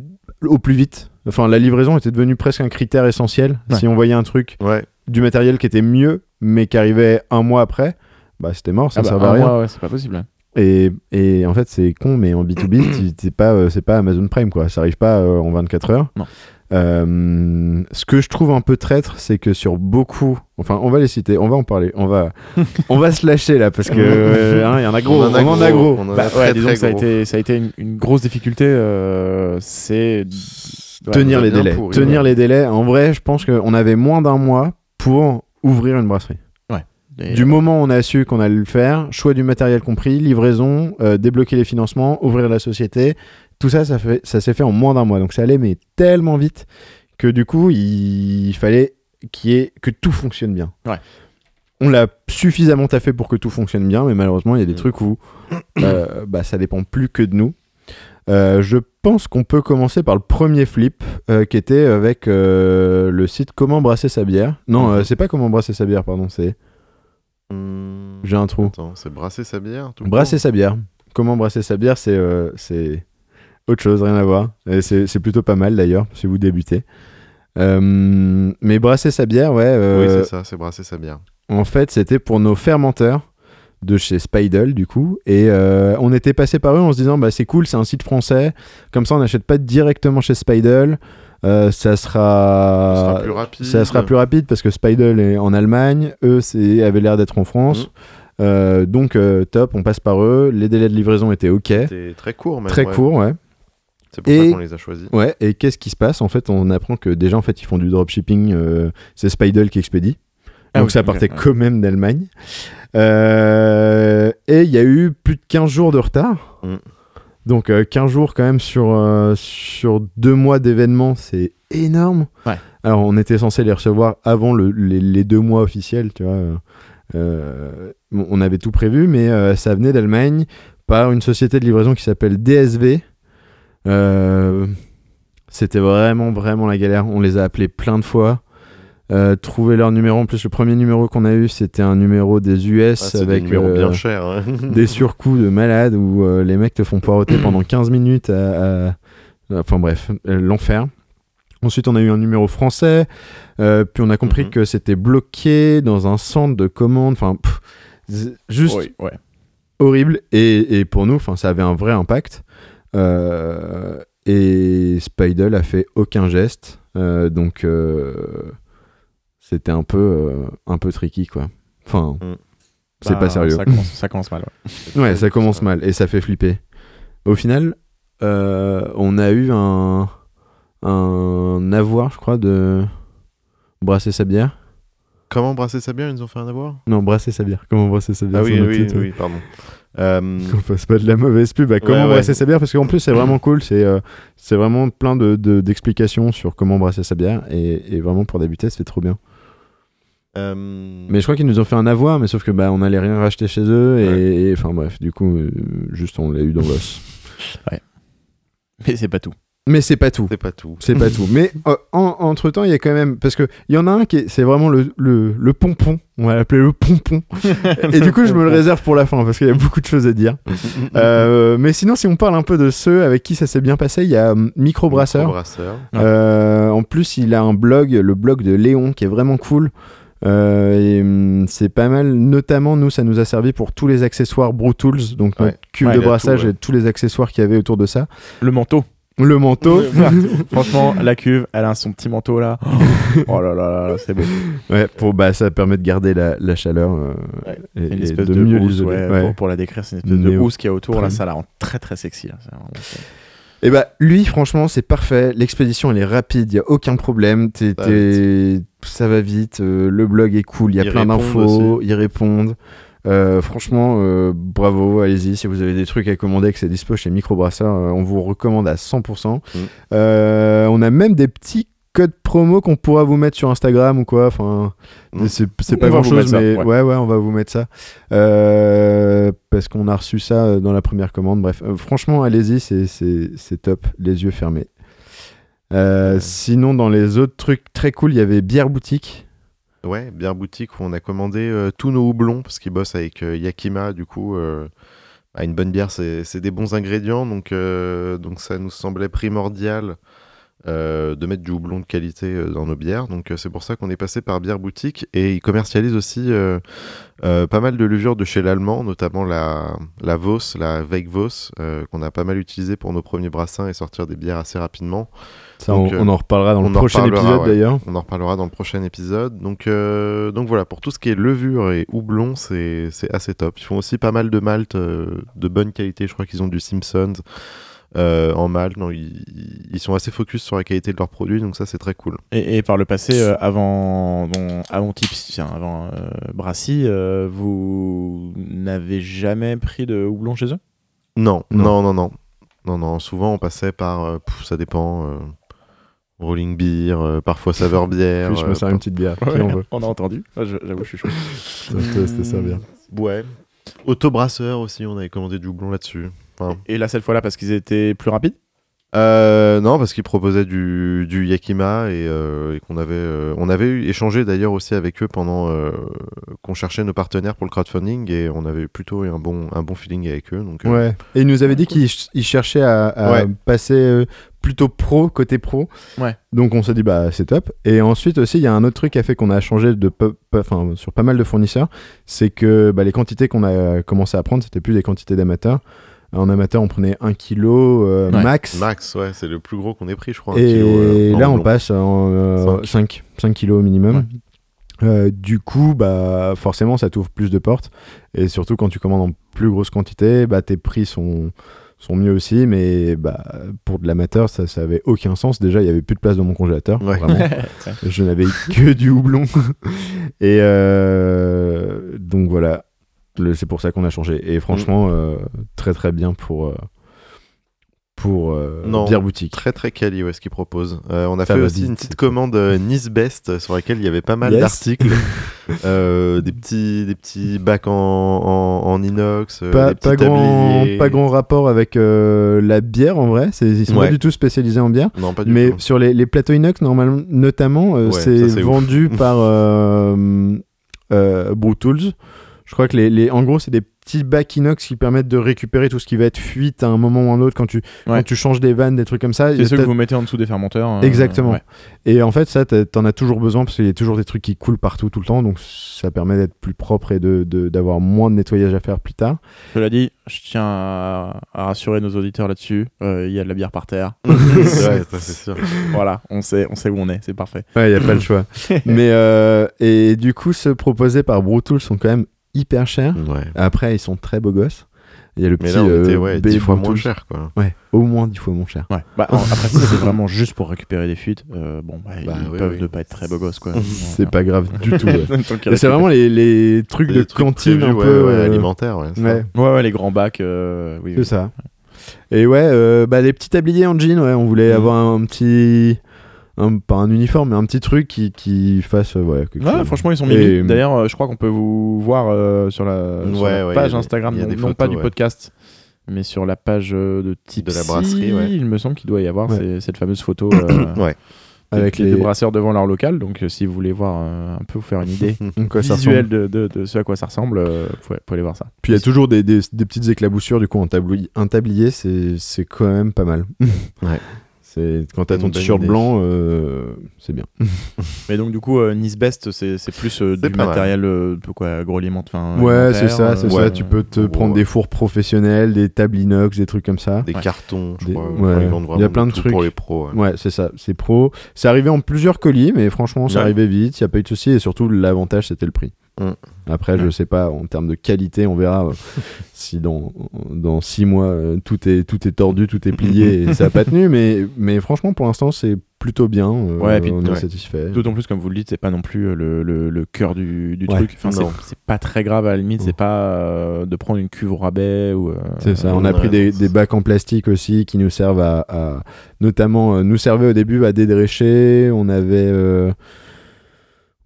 Speaker 2: au plus vite. Enfin, la livraison était devenue presque un critère essentiel.
Speaker 1: Ouais.
Speaker 2: Si on voyait un truc,
Speaker 3: Ouais.
Speaker 2: Du matériel qui était mieux, mais qui arrivait un mois après, bah c'était mort, ça
Speaker 1: Ah bah,
Speaker 2: servait à rien.
Speaker 1: ouais, c'est pas possible. hein.
Speaker 2: Et, et en fait, c'est con, mais en B2B, tu- c'est pas, euh, c'est pas Amazon Prime, quoi. Ça arrive pas euh, en 24 heures.
Speaker 1: Non.
Speaker 2: Euh, ce que je trouve un peu traître, c'est que sur beaucoup, enfin, on va les citer, on va en parler, on va, on va se lâcher là, parce que euh, hein, il y en a gros, on en a gros.
Speaker 3: On en a
Speaker 1: Bah,
Speaker 3: très,
Speaker 1: ouais, disons que ça a
Speaker 3: gros.
Speaker 1: été, ça a été une, une grosse difficulté. euh, c'est ouais,
Speaker 2: tenir les délais.
Speaker 3: pourri,
Speaker 2: tenir
Speaker 3: ouais.
Speaker 2: les délais. En vrai, je pense qu'on avait moins d'un mois pour ouvrir une brasserie.
Speaker 1: Et-
Speaker 2: Du moment où on a su qu'on allait le faire, choix du matériel compris, livraison, euh, débloquer les financements, ouvrir la société, tout ça, ça, fait, ça s'est fait en moins d'un mois. Donc ça allait mais tellement vite que du coup, il fallait qu'il y ait, que tout fonctionne bien.
Speaker 1: Ouais.
Speaker 2: On l'a suffisamment taffé pour que tout fonctionne bien, mais malheureusement, il y a des
Speaker 3: Mm.
Speaker 2: trucs où euh, bah, ça dépend plus que de nous. Euh, je pense qu'on peut commencer par le premier flip euh, qui était avec euh, le site Comment brasser sa bière. Non,
Speaker 3: Mhm.
Speaker 2: c'est pas Comment brasser sa bière, pardon, c'est.
Speaker 3: Hmm,
Speaker 2: J'ai un trou.
Speaker 3: Attends, c'est brasser sa bière tout
Speaker 2: Brasser sa bière. Comment brasser sa bière, c'est c'est autre chose, rien à voir. C'est c'est plutôt pas mal d'ailleurs, si vous débutez. Mais brasser sa bière, ouais.
Speaker 3: Oui, c'est ça, c'est brasser sa bière.
Speaker 2: en fait, c'était pour nos fermenteurs de chez Spidel, du coup. Et euh, on était passé par eux en se disant, bah, c'est cool, c'est un site français. Comme ça, on n'achète pas directement chez Spidel. Euh, ça sera,
Speaker 3: Ça sera plus rapide.
Speaker 2: ça sera plus rapide parce que Spidel est en Allemagne, eux c'est avait l'air d'être en France.
Speaker 3: Mhm.
Speaker 2: Euh, donc top, on passe par eux. Les délais de livraison étaient ok,
Speaker 3: C'était très court, même.
Speaker 2: très
Speaker 3: ouais.
Speaker 2: court, ouais.
Speaker 3: C'est pour
Speaker 2: Et-
Speaker 3: ça qu'on les a choisis.
Speaker 2: Ouais. Et qu'est-ce qui se passe? En fait, on apprend que déjà en fait ils font du dropshipping. c'est Spidel qui expédie.
Speaker 1: Ah
Speaker 2: donc
Speaker 1: oui,
Speaker 2: ça partait
Speaker 1: ouais.
Speaker 2: quand même d'Allemagne. Euh, et il y a eu plus de 15 jours de retard.
Speaker 3: Mm.
Speaker 2: Donc euh, 15 jours quand même sur, euh, sur deux mois d'événements, c'est énorme.
Speaker 1: Ouais.
Speaker 2: Alors on était censé les recevoir avant le- les, les deux mois officiels, tu vois. Euh, bon, on avait tout prévu, mais euh, ça venait d'Allemagne par une société de livraison qui s'appelle DSV. Euh, C'était vraiment, vraiment la galère. On les a appelés plein de fois. Euh, trouver leur numéro. En plus, le premier numéro qu'on a eu, c'était un numéro des US
Speaker 3: Ah,
Speaker 2: avec
Speaker 3: des
Speaker 2: euh,
Speaker 3: bien chers. hein.
Speaker 2: des surcoûts de malade où euh, les mecs te font poireauter pendant 15 minutes à, à- Enfin bref, euh, l'enfer. Ensuite, on a eu un numéro français, puis on a compris
Speaker 3: Mhm.
Speaker 2: que c'était bloqué dans un centre de commande. Enfin, pff, juste
Speaker 1: Oui, ouais.
Speaker 2: horrible. Et, et pour nous, enfin, ça avait un vrai impact. Et Spidel a fait aucun geste. Donc, c'était un peu, euh, un peu tricky, quoi. Enfin,
Speaker 3: Mm.
Speaker 2: c'est
Speaker 1: Bah,
Speaker 2: pas sérieux.
Speaker 1: Ça commence, ça commence mal. ouais.
Speaker 2: Ouais, ça commence mal et ça fait flipper. Au final, euh, on a eu un, un avoir, je crois, de brasser sa bière.
Speaker 3: Comment brasser sa bière? Ils nous ont fait un avoir?
Speaker 2: Non, brasser sa bière. Comment brasser sa bière?
Speaker 3: Ah oui, oui,
Speaker 2: titre, ouais.
Speaker 3: oui, pardon. Euh,
Speaker 2: Qu'on fasse pas de la mauvaise pub. comment
Speaker 3: ouais.
Speaker 2: brasser sa bière Parce qu'en plus, c'est vraiment cool. C'est euh, c'est vraiment plein de- de- d'explications sur comment brasser sa bière. Et, et vraiment, pour débuter, c'est trop bien.
Speaker 3: Euh,
Speaker 2: Mais je crois qu'ils nous ont fait un avoir, mais sauf que bah, on allait rien racheter chez eux. Et enfin, bref, du coup, euh, juste on l'a eu dans l'os.
Speaker 1: Mais c'est pas tout.
Speaker 2: Mais c'est pas tout.
Speaker 3: c'est pas tout.
Speaker 2: C'est pas tout. Mais euh, en, entre temps, il y a quand même. Parce qu'il y en a un qui est. C'est vraiment le, le, le pompon. On va l'appeler le pompon. Et du coup, je me le réserve pour la fin parce qu'il y a beaucoup de choses à dire. Euh, mais sinon, si on parle un peu de ceux avec qui ça s'est bien passé, il y a hum, Microbrasseur.
Speaker 3: Brasseur.
Speaker 2: Euh, en plus, il a un blog, le blog de Léon, qui est vraiment cool. Euh, hum, c'est pas mal, notamment nous, ça nous a servi pour tous les accessoires Brew Tools, donc
Speaker 3: Ouais.
Speaker 2: notre cuve
Speaker 1: Ouais,
Speaker 2: de brassage
Speaker 3: tout, ouais.
Speaker 2: et tous les accessoires qu'il y avait autour de ça.
Speaker 1: Le manteau.
Speaker 2: Le manteau,
Speaker 1: Franchement, la cuve, elle a son petit manteau là. Oh là là là, c'est beau.
Speaker 2: Ouais, pour, bah, ça permet de garder la, la chaleur euh, et,
Speaker 1: Une
Speaker 2: et
Speaker 1: espèce
Speaker 2: de,
Speaker 1: de,
Speaker 2: mieux
Speaker 1: housse. Pour, pour la décrire, c'est une espèce
Speaker 2: Néo.
Speaker 1: de housse qu'il y a autour. Là, ça la rend très très sexy. Là.
Speaker 2: Et bah, lui, franchement, c'est parfait. L'expédition, elle est rapide, il y a aucun problème. T'es-
Speaker 3: Ça va
Speaker 2: t'es- ça va vite, euh, le blog est cool, il y a
Speaker 3: Ils
Speaker 2: plein d'infos,
Speaker 3: aussi.
Speaker 2: ils répondent. Euh, franchement, euh, bravo, allez-y. Si vous avez des trucs à commander, que c'est dispo chez Microbrasseur, on vous recommande à 100%.
Speaker 3: Mm.
Speaker 2: On a même des petits codes promo qu'on pourra vous mettre sur Instagram ou quoi. Enfin,
Speaker 3: Mm.
Speaker 2: c'est pas grand chose,
Speaker 1: ça,
Speaker 2: mais
Speaker 1: ouais.
Speaker 2: ouais. ouais, on va vous mettre ça. Euh, parce qu'on a reçu ça euh, dans la première commande. Bref, Euh, franchement, allez-y, c'est- top, les yeux fermés. Euh. Sinon, dans les autres trucs très cool, il y avait Bière Boutique.
Speaker 3: Ouais, bière boutique où on a commandé tous nos houblons parce qu'ils bossent avec Yakima. Du coup, bah, une bonne bière, c'est des bons ingrédients. Donc, donc ça nous semblait primordial euh, de mettre du houblon de qualité euh, dans nos bières. Donc, euh, c'est pour ça qu'on est passé par Bière Boutique. Et ils commercialisent aussi pas mal de levures de chez l'allemand, notamment la, la Vos, la Veig Vos, qu'on a pas mal utilisé pour nos premiers brassins et sortir des bières assez rapidement.
Speaker 2: Ça,
Speaker 3: Donc,
Speaker 2: on, on en reparlera dans le prochain épisode
Speaker 3: ouais.
Speaker 2: d'ailleurs.
Speaker 3: On en reparlera dans le prochain épisode. Donc, donc voilà, pour tout ce qui est levure et houblon, c'est assez top. Ils font aussi pas mal de malt euh, de bonne qualité. Je crois qu'ils ont du Simpsons euh, en. Non, ils, ils sont assez focus sur la qualité de leurs produits, donc ça c'est très cool.
Speaker 1: Et, et par le passé, euh, avant, bon, avant Tips, tiens, avant euh, Brassy, euh, vous n'avez jamais pris de houblon chez eux?
Speaker 3: Non,
Speaker 2: Non.
Speaker 3: non, non, non. Non, non, souvent on passait par, euh, pff, ça dépend, euh, rolling beer, euh, parfois saveur bière.
Speaker 2: Puis je me
Speaker 3: euh,
Speaker 2: sers une petite bière. En veut
Speaker 1: On a entendu. Ah, je- J'avoue, je suis chaud.
Speaker 2: C'était c'était ça bien.
Speaker 3: Ouais. Autobrasseur aussi, on avait commandé du houblon là-dessus. Enfin,
Speaker 1: Et là, cette fois-là, parce qu'ils étaient plus rapides
Speaker 3: Euh, non, parce qu'ils proposaient du, du Yakima et, euh, et qu'on avait, euh, on avait eu, échangé d'ailleurs aussi avec eux pendant euh, qu'on cherchait nos partenaires pour le crowdfunding et on avait plutôt eu un bon, un bon feeling avec eux. Donc, euh,
Speaker 2: Ouais. Et il nous avait dit qu'il ch- il cherchait à, à
Speaker 3: Ouais.
Speaker 2: passer euh, plutôt pro, côté pro.
Speaker 1: Ouais.
Speaker 2: Donc on s'est dit, bah c'est top. Et ensuite aussi, il y a un autre truc qui a fait qu'on a changé de peu- peu- enfin, sur pas mal de fournisseurs. C'est que bah, les quantités qu'on a commencé à prendre, c'était plus des quantités d'amateurs. En amateur, on prenait 1 kg euh,
Speaker 1: Ouais.
Speaker 2: max.
Speaker 3: Max, ouais, c'est le plus gros qu'on ait pris, je crois.
Speaker 2: Et
Speaker 3: kilo, euh,
Speaker 2: là, on passe en
Speaker 3: Cinq.
Speaker 2: 5, 5 kilos au minimum. Euh, du coup, bah, forcément, ça t'ouvre plus de portes. Et surtout, quand tu commandes en plus grosse quantité, bah, tes prix sont, sont mieux aussi. Mais bah, pour de l'amateur, ça ça avait aucun sens. Déjà, il n'y avait plus de place dans mon congélateur.
Speaker 3: Ouais.
Speaker 2: Vraiment. Je n'avais que du houblon. Et euh, donc voilà, c'est pour ça qu'on a changé. Et franchement, euh, très très bien pour, euh, pour euh,
Speaker 3: Non.
Speaker 2: Bière Boutique.
Speaker 3: Très très quali, ouais, ce qu'ils proposent. On a
Speaker 2: Ça
Speaker 3: fait aussi une petite commande Nice Best sur laquelle il y avait pas mal
Speaker 2: Yes.
Speaker 3: d'articles. Euh, des, petits, des petits bacs en, en, en inox,
Speaker 2: Pas,
Speaker 3: des petits
Speaker 2: pas, grand, pas grand rapport avec euh, la bière en vrai, c'est- ils sont
Speaker 3: Ouais.
Speaker 2: pas du tout spécialisés en bière.
Speaker 3: Non, pas du
Speaker 2: Mais
Speaker 3: tout.
Speaker 2: sur les, les plateaux inox, normalement, notamment, euh,
Speaker 3: Ouais,
Speaker 2: c'est
Speaker 3: ouf.
Speaker 2: vendu par euh, euh, Brew Tools. Je crois que les, les- en gros, c'est des petits bacs inox qui permettent de récupérer tout ce qui va être fuite à un moment ou à un autre quand tu,
Speaker 1: Ouais.
Speaker 2: quand tu changes des vannes, des trucs comme ça.
Speaker 1: C'est ceux que vous mettez en dessous des fermenteurs. euh,
Speaker 2: Exactement.
Speaker 1: ouais.
Speaker 2: Et en fait, ça, t'en as toujours besoin parce qu'il y a toujours des trucs qui coulent partout tout le temps. Donc, ça permet d'être plus propre et de- de- d'avoir moins de nettoyage à faire plus tard.
Speaker 1: Cela dit, je tiens à, à rassurer nos auditeurs là-dessus. euh, Il y a de la bière par terre.
Speaker 3: ouais, ça c'est sûr.
Speaker 1: voilà, on sait, on sait où on est, c'est parfait.
Speaker 2: Ouais, il n'y a pas le choix. Mais, euh, et du coup, ceux proposés par Brew Tools sont quand même hyper.
Speaker 3: Ouais.
Speaker 2: Après, ils sont très beaux gosses. Il y a le
Speaker 3: Mais
Speaker 2: petit.
Speaker 3: là, on était
Speaker 2: euh,
Speaker 3: ouais,
Speaker 2: B
Speaker 3: 10 fois moins cher, quoi.
Speaker 2: Ouais, au moins 10 fois moins cher.
Speaker 1: Ouais. Bah, en- après, si c'est vraiment juste pour récupérer des fuites, euh, bon, bah,
Speaker 3: Bah,
Speaker 1: ils
Speaker 3: oui,
Speaker 1: peuvent
Speaker 3: oui.
Speaker 1: ne pas être très beaux gosses, quoi.
Speaker 2: C'est pas grave du tout. ouais. C'est vraiment les, les trucs de
Speaker 3: trucs
Speaker 2: cantine
Speaker 3: prévus,
Speaker 2: un
Speaker 3: ouais,
Speaker 2: peu.
Speaker 3: ouais,
Speaker 2: euh,
Speaker 3: alimentaires, ouais.
Speaker 2: ouais.
Speaker 1: Ouais, ouais, les grands bacs, euh, oui.
Speaker 2: C'est
Speaker 1: oui.
Speaker 2: ça. Et ouais, euh, bah, les petits tabliers en jean, ouais, on voulait
Speaker 3: Mhm.
Speaker 2: avoir un petit. Un, pas un uniforme, mais un petit truc qui, qui fasse. euh, ouais, chose.
Speaker 1: franchement, ils sont mignons. D'ailleurs, euh, je crois qu'on peut vous voir euh, sur la, sur
Speaker 3: Ouais,
Speaker 1: la
Speaker 3: ouais,
Speaker 1: page Instagram, non,
Speaker 3: des
Speaker 1: non
Speaker 3: photos,
Speaker 1: pas du podcast, mais sur la page euh, de Tipsy,
Speaker 3: la brasserie,
Speaker 1: il me semble qu'il doit y avoir ces- cette fameuse photo.
Speaker 2: Avec
Speaker 1: les,
Speaker 2: les.
Speaker 1: brasseurs devant leur local. Donc, si vous voulez voir un peu, vous faire une idée visuelle de, de, de ce à quoi ça ressemble, vous pouvez, pouvez aller voir ça.
Speaker 2: Puis il y a toujours des, des, des petites éclaboussures, du coup, un tablier, un tablier c'est quand même pas mal.
Speaker 3: Ouais.
Speaker 2: C'est quand t'as ton t-shirt blanc, euh, c'est bien.
Speaker 1: Mais donc, du coup, euh, Nice Best, c'est plus euh, du matériel euh, agroalimentaire. enfin,
Speaker 2: Ouais, c'est ça, c'est ça. Tu peux te prendre des fours professionnels, des tables inox, des trucs comme ça.
Speaker 3: Des
Speaker 1: Ouais.
Speaker 3: cartons, je
Speaker 2: Des-
Speaker 3: crois.
Speaker 2: ouais. Il y a plein de trucs.
Speaker 3: Pour les pros. ouais.
Speaker 2: Ouais, c'est ça, c'est pro. C'est arrivé en plusieurs colis, mais franchement, ça arrivait vite, il n'y a pas eu de souci. Et surtout, l'avantage, c'était le prix.
Speaker 3: Mm.
Speaker 2: Après, je
Speaker 1: Ouais.
Speaker 2: sais pas, en termes de qualité, on verra euh, si dans, dans six mois, euh, tout, est, tout est tordu, tout est plié et ça n'a pas tenu. Mais, mais franchement, pour l'instant, c'est plutôt bien. euh,
Speaker 1: Ouais, et puis-
Speaker 2: on est
Speaker 3: ouais.
Speaker 2: satisfait.
Speaker 1: D'autant plus, comme vous le dites, c'est pas non plus le, le, le cœur du, du
Speaker 2: Ouais.
Speaker 1: truc. Enfin, c'est- pas très grave à la limite, c'est pas euh, de prendre une cuve au rabais ou. euh,
Speaker 2: C'est ça, on a pris des, des bacs en plastique aussi qui nous servent à, à- notamment euh, nous servaient au début à dédrécher, on avait euh,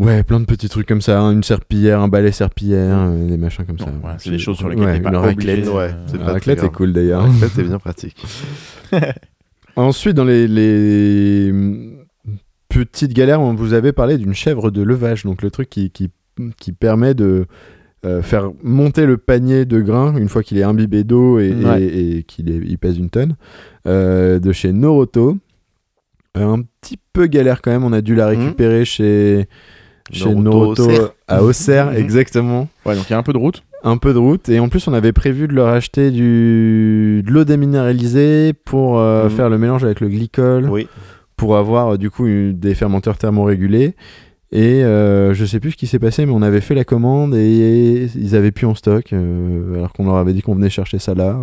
Speaker 2: ouais, plein de petits trucs comme ça, hein, une serpillière, un balai serpillière, euh, des machins comme
Speaker 1: Bon,
Speaker 2: ça.
Speaker 1: voilà, c'est des choses sur lesquelles
Speaker 2: Ouais,
Speaker 1: t'es pas
Speaker 2: une
Speaker 1: obligé.
Speaker 2: raclette.
Speaker 3: Ouais,
Speaker 1: euh,
Speaker 3: c'est
Speaker 2: La
Speaker 3: pas
Speaker 2: raclette est cool d'ailleurs.
Speaker 3: En fait, c'est bien pratique.
Speaker 2: Ensuite, dans les, les, petites galères, on vous avait parlé d'une chèvre de levage, donc le truc qui, qui, qui permet de euh, faire monter le panier de grains une fois qu'il est imbibé d'eau et,
Speaker 1: Ouais.
Speaker 2: et- et qu'il est- il pèse une tonne, euh, de chez Noroto. Euh, un petit peu galère quand même, on a dû la récupérer chez, chez
Speaker 3: Noroto
Speaker 2: à Auxerre, exactement
Speaker 1: Ouais, donc il y a un peu de route.
Speaker 2: un peu de route et en plus on avait prévu de leur acheter du de l'eau déminéralisée pour euh,
Speaker 3: Mhm.
Speaker 2: faire le mélange avec le glycol
Speaker 3: Oui.
Speaker 2: pour avoir euh, du coup une- des fermenteurs thermorégulés et euh, je sais plus ce qui s'est passé mais on avait fait la commande et ils avaient plus en stock euh, alors qu'on leur avait dit qu'on venait chercher ça là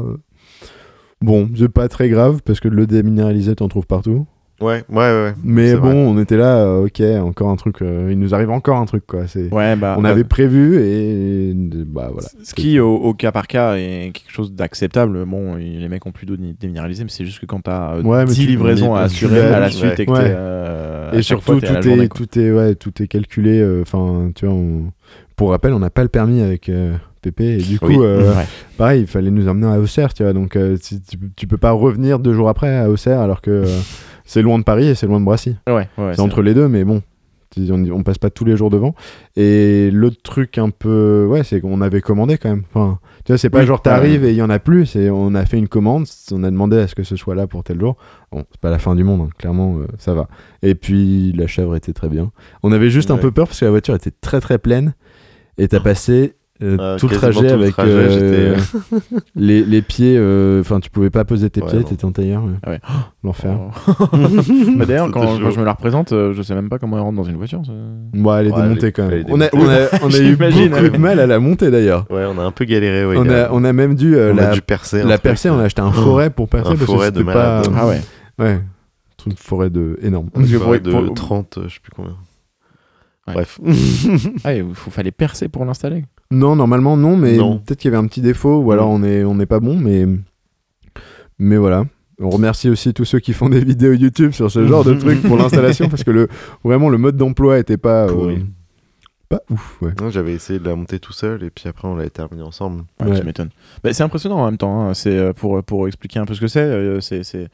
Speaker 2: bon c'est pas très grave parce que de l'eau déminéralisée t'en trouves partout
Speaker 3: Ouais, ouais, ouais.
Speaker 2: mais bon
Speaker 3: vrai.
Speaker 2: on était là euh, ok encore un truc euh, il nous arrive encore un truc quoi c'est
Speaker 1: Ouais, bah.
Speaker 2: on
Speaker 1: bah,
Speaker 2: avait prévu et bah voilà
Speaker 1: Ce qui, au, au cas par cas, est quelque chose d'acceptable. Bon, les mecs ont plus d'eau déminéralisée, mais c'est juste que quand t'as euh,
Speaker 2: Ouais, mais
Speaker 1: 10
Speaker 2: tu-
Speaker 1: livraisons à assurer à la
Speaker 3: ouais.
Speaker 1: suite et que
Speaker 2: Ouais.
Speaker 1: t'es, euh,
Speaker 2: et surtout
Speaker 1: fois,
Speaker 2: tout est
Speaker 1: journée,
Speaker 2: tout est ouais tout est calculé euh, enfin tu vois on- pour rappel on n'a pas le permis avec euh, Pépé et du coup
Speaker 1: Oui.
Speaker 2: euh,
Speaker 1: Ouais.
Speaker 2: pareil il fallait nous emmener à Auxerre tu vois donc euh, tu, tu peux pas revenir deux jours après à Auxerre alors que euh, c'est loin de Paris et c'est loin de Brassy.
Speaker 1: Ouais, ouais,
Speaker 2: c'est
Speaker 1: c'est
Speaker 2: entre les deux mais bon on, on passe pas tous les jours devant. Et l'autre truc un peu ouais c'est qu'on avait commandé quand même. Enfin tu vois c'est pas
Speaker 1: Oui,
Speaker 2: genre t'arrives
Speaker 1: ouais.
Speaker 2: et il y en a plus c'est on a fait une commande on a demandé à ce que ce soit là pour tel jour. Bon c'est pas la fin du monde hein, clairement euh, ça va. Et puis la chèvre était très bien. On avait juste un peu peur parce que la voiture était très très pleine. Et t'as passé euh,
Speaker 3: Euh,
Speaker 2: tout le trajet
Speaker 3: tout le
Speaker 2: avec
Speaker 3: trajet,
Speaker 2: euh, les, les pieds euh, enfin tu pouvais pas poser tes
Speaker 3: Ouais,
Speaker 2: pieds t'étais en tailleur ouais.
Speaker 1: Ah ouais.
Speaker 2: l'enfer
Speaker 1: Oh. Bah, D'ailleurs, quand, quand je me la représente, euh, je sais même pas comment elle rentre dans une voiture. c'est-
Speaker 2: Bon, elle est
Speaker 3: Ouais,
Speaker 2: démontée quand même. On a, on a, on a eu beaucoup de mal à la monter d'ailleurs.
Speaker 3: Ouais, on a un peu galéré. Ouais,
Speaker 2: on, a, on a même dû euh,
Speaker 3: On
Speaker 2: la,
Speaker 3: a dû percer.
Speaker 2: la
Speaker 3: truc.
Speaker 2: percer, on a acheté un forêt pour percer
Speaker 3: Un
Speaker 2: parce
Speaker 3: forêt
Speaker 2: que
Speaker 3: de
Speaker 2: c'était pas.
Speaker 3: malade.
Speaker 1: Ah ouais.
Speaker 2: Ouais, truc de forêt de énorme.
Speaker 3: Une forêt de
Speaker 1: pour-
Speaker 3: 30, euh, je sais plus combien. Bref.
Speaker 1: Ah, il faut, fallait percer pour l'installer.
Speaker 2: Non, normalement non, mais peut-être qu'il y avait un petit défaut ou alors on est on n'est pas bon, mais mais voilà. On remercie aussi tous ceux qui font des vidéos YouTube sur ce genre de trucs pour l'installation parce que le, vraiment le mode d'emploi était pas, euh, pas ouf. Ouais.
Speaker 3: Non, J'avais essayé de la monter tout seul et puis après on l'avait terminé ensemble.
Speaker 1: Ouais,
Speaker 2: Ouais.
Speaker 1: tu m'étonnes. Bah, c'est impressionnant en même temps. hein. C'est euh, pour, pour expliquer un peu ce que c'est. euh, c'est c'est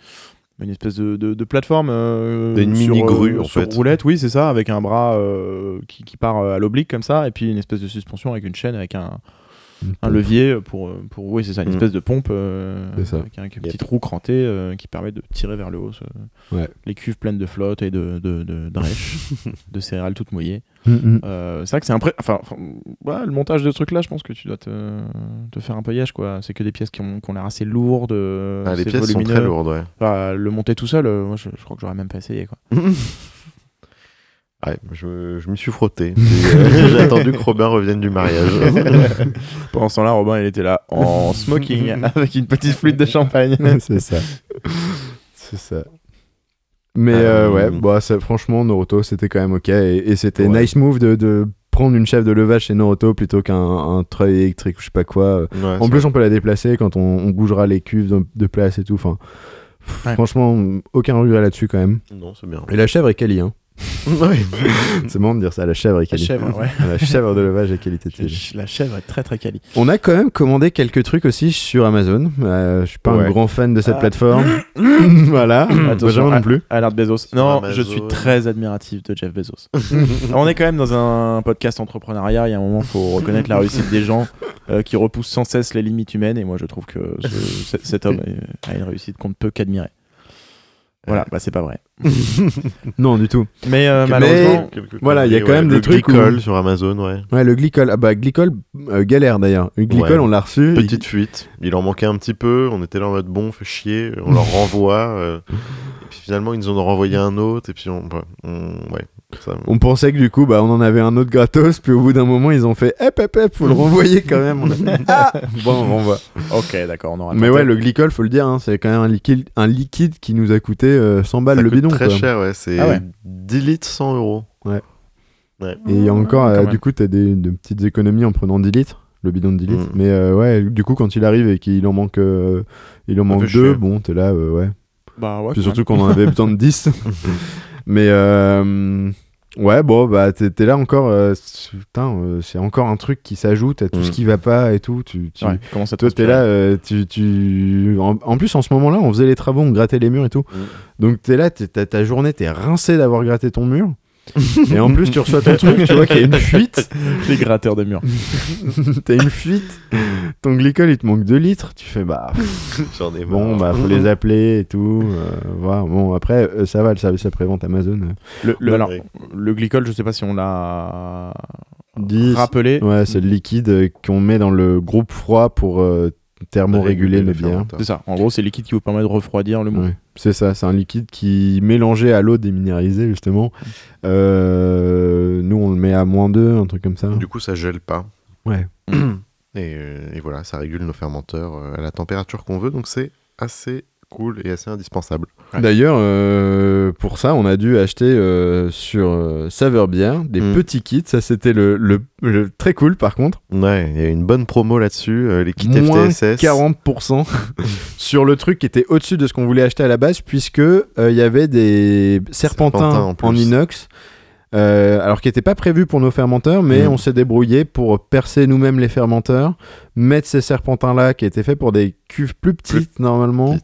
Speaker 1: une espèce de, de, de plateforme. euh,
Speaker 3: Une
Speaker 1: sur,
Speaker 3: mini-grue,
Speaker 1: euh,
Speaker 3: en
Speaker 1: sur
Speaker 3: fait.
Speaker 1: roulette, oui, c'est ça, avec un bras euh, qui, qui part euh, à l'oblique comme ça, et puis une espèce de suspension avec une chaîne, avec un, un levier pour, euh, pour. Oui, c'est ça, une
Speaker 3: Mm.
Speaker 1: espèce de pompe euh, avec un, avec une petite roue crantée euh, qui permet de tirer vers le haut ce-
Speaker 2: Ouais.
Speaker 1: les cuves pleines de flotte et de, de, de, drèches, de céréales toutes mouillées.
Speaker 2: Mm, mm.
Speaker 1: Euh, c'est vrai que c'est impré... enfin, enfin, ouais, le montage de ce truc là je pense que tu dois te, te faire un peu yèche quoi c'est que des pièces qui ont, qui ont l'air assez lourdes
Speaker 3: Ah, les pièces sont
Speaker 1: volumineux.
Speaker 3: très lourdes, ouais.
Speaker 1: Enfin, le monter tout seul euh, moi je, je crois que j'aurais même pas essayé quoi
Speaker 3: Ouais, je, je m'y suis frotté. Euh, J'ai attendu que Robin revienne du mariage.
Speaker 1: pendant ce temps là Robin il était là en smoking avec une petite flûte de champagne
Speaker 2: c'est ça. C'est ça. Mais
Speaker 3: Euh,
Speaker 2: euh, ouais, bah, ça, franchement, Naruto, c'était quand même ok. Et, et c'était
Speaker 3: Ouais.
Speaker 2: nice move de, de prendre une chef de levage chez Naruto plutôt qu'un un treuil électrique ou je sais pas quoi.
Speaker 3: Ouais,
Speaker 2: En plus, on peut la déplacer quand on, on bougera les cuves de, de place et tout. Enfin,
Speaker 1: Ouais.
Speaker 2: franchement, aucun regret là-dessus quand même.
Speaker 3: Non, c'est bien.
Speaker 2: Et la chèvre est quali, hein. C'est marrant de dire ça, la chèvre est
Speaker 1: la
Speaker 2: quali.
Speaker 1: chèvre ouais
Speaker 2: la chèvre de levage est qualité.
Speaker 1: la chèvre est très très quali
Speaker 2: On a quand même commandé quelques trucs aussi sur Amazon. Euh, je suis pas un grand fan de cette
Speaker 1: Ah.
Speaker 2: plateforme. voilà.
Speaker 1: Attention,
Speaker 2: Benjamin non plus.
Speaker 1: Alerte Bezos.
Speaker 3: Sur
Speaker 1: Non,
Speaker 3: Amazon.
Speaker 1: je suis très admiratif de Jeff Bezos. On est quand même dans un podcast entrepreneuriat. Il y a un moment, il faut reconnaître la réussite des gens euh, qui repoussent sans cesse les limites humaines. Et moi, je trouve que ce- ce- cet homme a une réussite qu'on ne peut qu'admirer. Voilà, bah c'est pas vrai.
Speaker 2: Non, du tout.
Speaker 1: Mais euh, malheureusement,
Speaker 2: Voilà, il y a quand même des
Speaker 3: Le
Speaker 2: trucs où-
Speaker 3: Glycol sur Amazon, ouais.
Speaker 2: Ouais, le glycol. Ah bah, glycol, euh, galère d'ailleurs. Le glycol,
Speaker 3: Ouais.
Speaker 2: on l'a reçu.
Speaker 3: Petite fuite. Il en manquait un petit peu. On était là en mode bon, fait chier. On leur renvoie. euh, et puis finalement, ils nous en ont renvoyé un autre. Et puis on. ouais, on- ouais, ça-
Speaker 2: On pensait que du coup, bah, on en avait un autre gratos. Puis au bout d'un moment, ils ont fait hep, hep, hep, faut le renvoyer quand même. On a- Ah bon, on renvoie.
Speaker 1: ok, d'accord, on aura.
Speaker 2: Mais ouais, le glycol, faut le dire, hein, c'est quand même un liquide, un liquide qui nous a coûté euh, 100 balles
Speaker 3: ça
Speaker 2: le
Speaker 3: coûte
Speaker 2: bidon.
Speaker 3: très
Speaker 2: quoi.
Speaker 3: cher, ouais. C'est
Speaker 1: Ah ouais.
Speaker 3: 10 litres, 100 euros.
Speaker 2: Et encore,
Speaker 1: Quand
Speaker 2: euh, du coup, t'as des, de petites économies en prenant 10 litres, le bidon de 10 litres.
Speaker 3: Mm.
Speaker 2: Mais euh, ouais, du coup, quand il arrive et qu'il en manque, euh, il en manque deux,
Speaker 3: chier.
Speaker 2: bon, t'es là, euh, ouais.
Speaker 1: Bah ouais.
Speaker 2: Puis surtout qu'on en avait besoin de 10. Mais euh, ouais, bon, bah t'es là encore. euh, putain, euh, c'est encore un truc qui s'ajoute à tout
Speaker 3: Mm.
Speaker 2: ce qui va pas et tout. Tu, tu,
Speaker 1: même. Ouais, comment ça
Speaker 2: toi, t'es là, tu, tu... En, en plus, en ce moment-là, on faisait les travaux, on grattait les murs et tout.
Speaker 3: Mm.
Speaker 2: Donc, t'es là, t'es- t'as- ta journée, t'es rincé d'avoir gratté ton mur. et en plus, tu reçois ton truc, tu vois qu'il y a une fuite.
Speaker 1: Les gratteurs de murs.
Speaker 2: T'as une fuite. Ton glycol, il te manque 2 litres. Tu fais, bah,
Speaker 3: J'en ai
Speaker 2: bon,
Speaker 3: marre.
Speaker 2: bah, faut les appeler et tout. euh, voilà. Bon, après, euh, ça va, le service après-vente Amazon. euh,
Speaker 1: Le, le-
Speaker 3: Ouais.
Speaker 1: alors, le glycol, je sais pas si on l'a
Speaker 2: 10.
Speaker 1: rappelé.
Speaker 2: Ouais, c'est le liquide euh, qu'on met dans le groupe froid pour euh, thermoréguler bières.
Speaker 3: fermenteurs.
Speaker 1: C'est ça. En gros, c'est le liquide qui vous permet de refroidir le mou.
Speaker 2: Ouais, c'est ça, c'est un liquide qui mélangé à l'eau déminéralisée justement. Euh, nous on le met à moins 2, un truc comme ça.
Speaker 3: Du coup, ça gèle pas.
Speaker 2: Ouais.
Speaker 3: Et, euh, et voilà, ça régule nos fermenteurs euh, à la température qu'on veut. Donc c'est assez cool et assez indispensable.
Speaker 1: Ouais.
Speaker 2: D'ailleurs, euh, pour ça, on a dû acheter euh, sur euh, Saveur Bière des
Speaker 3: Mm.
Speaker 2: petits kits. Ça, c'était le, le- le- très cool par contre.
Speaker 3: Ouais, il y a une bonne promo là-dessus. euh, les kits
Speaker 2: Moins
Speaker 3: FTSS.
Speaker 2: 40% sur le truc qui était au-dessus de ce qu'on voulait acheter à la base, puisque euh, il y avait des serpentins,
Speaker 3: Serpentins en
Speaker 2: inox. Euh, alors qui n'étaient pas prévus pour nos fermenteurs, mais
Speaker 3: Mm.
Speaker 2: on s'est débrouillé pour percer nous-mêmes les fermenteurs, mettre ces serpentins-là qui étaient faits pour des cuves plus petites normalement,
Speaker 3: ouais.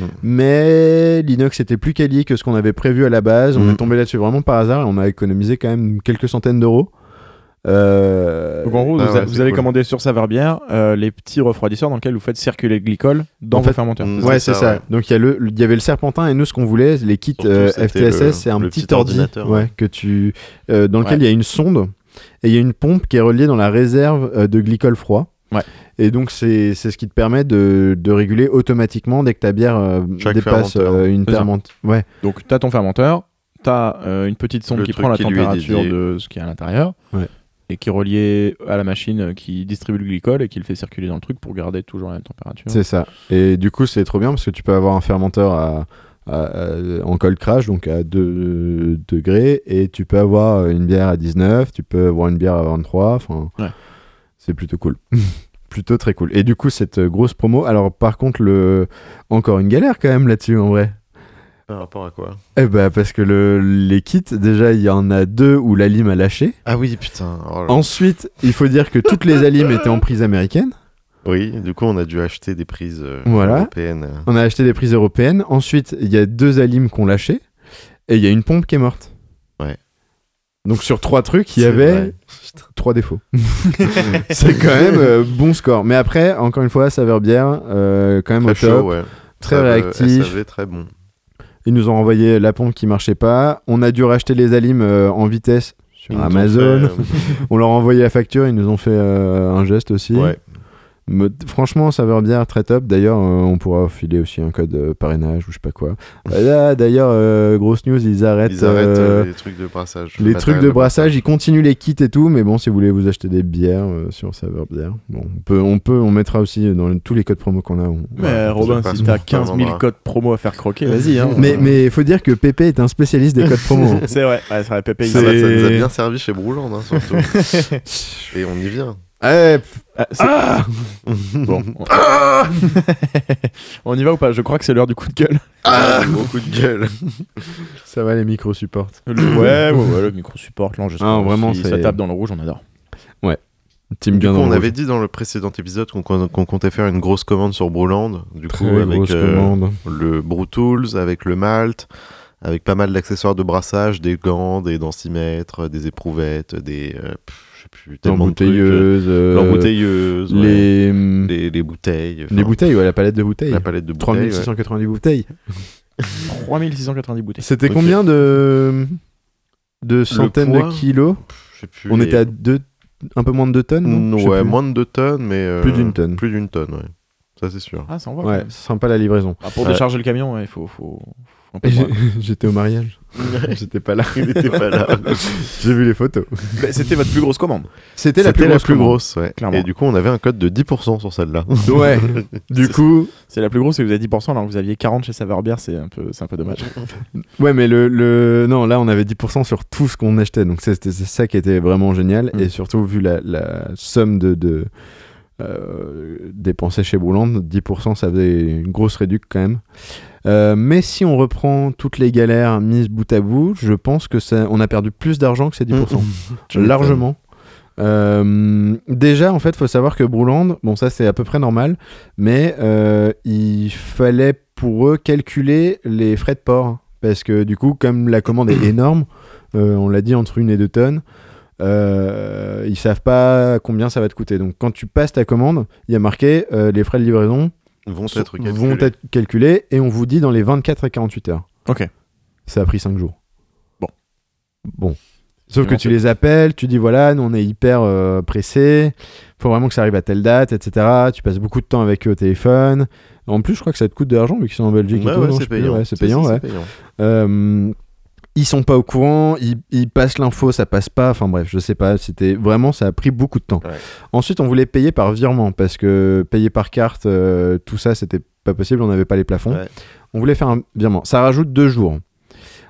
Speaker 3: Mm.
Speaker 2: mais l'inox était plus quali que ce qu'on avait prévu à la base. On
Speaker 3: Mm.
Speaker 2: est tombé là-dessus vraiment par hasard et on a économisé quand même quelques centaines d'euros. Euh,
Speaker 1: Donc en gros,
Speaker 3: Ah
Speaker 1: vous,
Speaker 3: ouais,
Speaker 1: a- vous allez
Speaker 3: cool.
Speaker 1: commander sur Saveur Bière euh, les petits refroidisseurs dans lesquels vous faites circuler le glycol dans
Speaker 2: En
Speaker 1: vos
Speaker 2: fait,
Speaker 1: fermenteurs.
Speaker 3: mm,
Speaker 2: Ouais,
Speaker 3: c'est ça,
Speaker 2: ça.
Speaker 3: ouais.
Speaker 2: Donc il y, a le- il y avait le serpentin et nous ce qu'on voulait, les kits
Speaker 3: Surtout,
Speaker 2: euh, FTSS, c'est un petit,
Speaker 3: petit
Speaker 2: ordi
Speaker 3: ordinateur,
Speaker 2: ouais,
Speaker 3: ouais.
Speaker 2: que tu, euh, dans lequel
Speaker 1: Ouais.
Speaker 2: il y a une sonde et il y a une pompe qui est reliée dans la réserve euh, de glycol froid.
Speaker 1: Ouais.
Speaker 2: Et donc c'est c'est ce qui te permet de, de réguler automatiquement dès que ta bière euh, dépasse euh, une fermente. Ouais.
Speaker 1: Donc tu as ton fermenteur, tu as une petite sonde
Speaker 3: Le
Speaker 1: qui prend la
Speaker 3: qui
Speaker 1: température de ce qui est à l'intérieur
Speaker 2: Ouais.
Speaker 1: Et qui est relié à la machine qui distribue le glycol et qui le fait circuler dans le truc pour garder toujours la même température.
Speaker 2: C'est ça. Et du coup, c'est trop bien parce que tu peux avoir un fermenteur à, à- à- en cold crash, donc à 2 degrés, et tu peux avoir une bière à 19, tu peux avoir une bière à 23. Enfin,
Speaker 1: Ouais.
Speaker 2: c'est plutôt cool. plutôt très cool. Et du coup, cette euh, grosse promo, alors par contre, le... encore une galère quand même là-dessus en vrai.
Speaker 3: Par rapport à quoi
Speaker 2: Eh bah, parce que le... les kits, déjà, il y en a deux où la lime a lâché.
Speaker 3: Ah oui, putain. oh.
Speaker 2: Ensuite, il faut dire que toutes les alimes étaient en prise américaine.
Speaker 3: Oui, du coup, on a dû acheter des prises euh,
Speaker 2: Voilà.
Speaker 3: européennes.
Speaker 2: On a acheté des prises européennes. Ensuite, il y a deux alimes qu'on lâché. Et il y a une pompe qui est morte.
Speaker 3: Ouais.
Speaker 2: Donc sur trois trucs, il y avait
Speaker 3: vrai.
Speaker 2: trois défauts. C'est quand même euh, bon score. Mais après, encore une fois, saveur bière, euh, quand même
Speaker 3: Très
Speaker 2: au top.
Speaker 3: chaud, ouais.
Speaker 2: Très
Speaker 3: SAV,
Speaker 2: réactif.
Speaker 3: SAV, très bon.
Speaker 2: Ils nous ont renvoyé la pompe qui marchait pas. On a dû racheter les alimes euh, en vitesse sur Amazon.
Speaker 3: fait,
Speaker 2: On leur a envoyé la facture. Ils nous ont fait euh, un geste aussi.
Speaker 3: euh, ouais.
Speaker 2: Me- Franchement, saveur bière très top. D'ailleurs, euh, on pourra filer aussi un code euh, parrainage ou je sais pas quoi. Là, d'ailleurs, euh, grosse news, ils arrêtent,
Speaker 3: Ils arrêtent
Speaker 2: euh,
Speaker 3: euh, les trucs de brassage.
Speaker 2: les
Speaker 3: le
Speaker 2: trucs de brassage. Ils continuent les kits et tout, mais bon, si vous voulez vous acheter des bières euh, sur saveur bière, bon, on peut, on peut, on mettra aussi dans tous les codes promo qu'on a. on-
Speaker 1: Mais
Speaker 3: Ouais,
Speaker 1: Robin, si t'as
Speaker 3: pense pas
Speaker 1: 15 000
Speaker 3: vendra.
Speaker 1: codes promo à faire croquer, vas-y. Hein.
Speaker 2: Mais mais faut dire que Pépé est un spécialiste des codes promo. hein.
Speaker 1: C'est vrai, ouais, c'est vrai, Pépé, il
Speaker 3: Ah bah, ça nous a bien servi chez Brouland, hein, surtout. Et on y vient.
Speaker 2: Ouais, pff,
Speaker 1: Ah, c'est- Bon. On y va ou pas? Je crois que c'est l'heure du coup de gueule.
Speaker 3: Ah, beaucoup de gueule.
Speaker 2: ça va les micros supportent.
Speaker 1: Le- Ouais, ouais, ouais, le micro support, l'enregistrement.
Speaker 2: Ah, vraiment, c'est-
Speaker 1: Ça tape dans le rouge, on adore.
Speaker 2: Team
Speaker 3: Du
Speaker 2: bien
Speaker 3: coup,
Speaker 2: dans
Speaker 3: on
Speaker 2: le
Speaker 3: avait
Speaker 2: rouge.
Speaker 3: dit dans le précédent épisode qu'on qu'on comptait faire une grosse commande sur Brouland. Du coup,
Speaker 2: Très
Speaker 3: avec
Speaker 2: grosse
Speaker 3: euh,
Speaker 2: commande.
Speaker 3: le Brew Tools, avec le malt, avec pas mal d'accessoires de brassage, des gants, des densimètres, des éprouvettes, des. euh, pff, plus, tellement euh,
Speaker 2: L'embouteilleuse. euh,
Speaker 3: L'embouteilleuse, ouais.
Speaker 2: Les, hum,
Speaker 3: les, les bouteilles.
Speaker 2: les bouteilles, ouais, la palette de bouteilles.
Speaker 3: La palette de bouteilles. ouais.
Speaker 2: 3690 bouteilles.
Speaker 1: 3690 bouteilles.
Speaker 2: C'était combien de de centaines
Speaker 3: poids
Speaker 2: de kilos
Speaker 3: Je sais plus.
Speaker 2: On
Speaker 3: les-
Speaker 2: était à deux, un peu moins de 2 tonnes non
Speaker 3: Ouais,
Speaker 2: plus.
Speaker 3: moins de 2 tonnes, mais. euh,
Speaker 2: Plus d'une tonne.
Speaker 3: Plus d'une tonne, ouais. Ça, c'est sûr.
Speaker 1: Ah, ça envoie.
Speaker 2: Ouais,
Speaker 1: même.
Speaker 2: sympa la livraison.
Speaker 1: Ah, pour
Speaker 3: Ouais.
Speaker 1: décharger le camion, ouais, il faut, faut,
Speaker 2: J'étais au mariage. J'étais pas là.
Speaker 3: Il était pas là.
Speaker 2: J'ai vu les photos.
Speaker 1: Bah, C'était votre plus grosse commande.
Speaker 2: C'était la plus grosse.
Speaker 3: ouais.
Speaker 1: Clairement.
Speaker 3: Et du coup, on avait un code de 10% sur celle-là.
Speaker 2: Ouais. du coup,
Speaker 1: C'est la plus grosse et vous avez 10% alors que vous aviez 40 chez Saveur Bière, c'est un peu, c'est un peu dommage.
Speaker 2: ouais, mais le, le non, là on avait 10% sur tout ce qu'on achetait, donc c'était c'est ça qui était vraiment génial.
Speaker 1: Mm.
Speaker 2: Et surtout vu la, la somme de, de euh, dépensée chez Bouland, 10% ça faisait une grosse réduction quand même. Euh, mais si on reprend toutes les galères mises bout à bout, je pense que ça, on a perdu plus d'argent que ces 10%.
Speaker 3: Tu m'étonnes.
Speaker 2: largement. Euh, déjà, en fait, faut savoir que Brouland, bon, ça c'est à peu près normal, mais euh, il fallait pour eux calculer les frais de port. Parce que du coup, comme la commande est énorme, on l'a dit entre une et deux tonnes, ils savent pas combien ça va te coûter. Donc quand tu passes ta commande, il y a marqué les frais de livraison
Speaker 3: Vont
Speaker 2: sont-
Speaker 3: être calculés.
Speaker 2: vont être calculés et on vous dit dans les 24 à 48 heures.
Speaker 1: Ok.
Speaker 2: Ça a pris 5 jours.
Speaker 1: Bon.
Speaker 2: Bon. Sauf que tu les appelles, tu dis voilà, nous on est hyper euh, pressés, faut vraiment que ça arrive à telle date, etc. Tu passes beaucoup de temps avec eux au téléphone. En plus, je crois que ça te coûte de l'argent vu qu'ils sont en Belgique et
Speaker 3: ouais, c'est payant.
Speaker 2: Ouais, c'est payant, ouais.
Speaker 3: payant.
Speaker 2: Euh, ils sont pas au courant, ils, ils passent l'info, ça passe pas. Enfin bref, je sais pas. C'était vraiment, ça a pris beaucoup de temps.
Speaker 3: Ouais.
Speaker 2: Ensuite, on voulait payer par virement parce que payer par carte, euh, tout ça, c'était pas possible. On n'avait pas les plafonds.
Speaker 3: Ouais.
Speaker 2: On voulait faire un virement. Ça rajoute deux jours.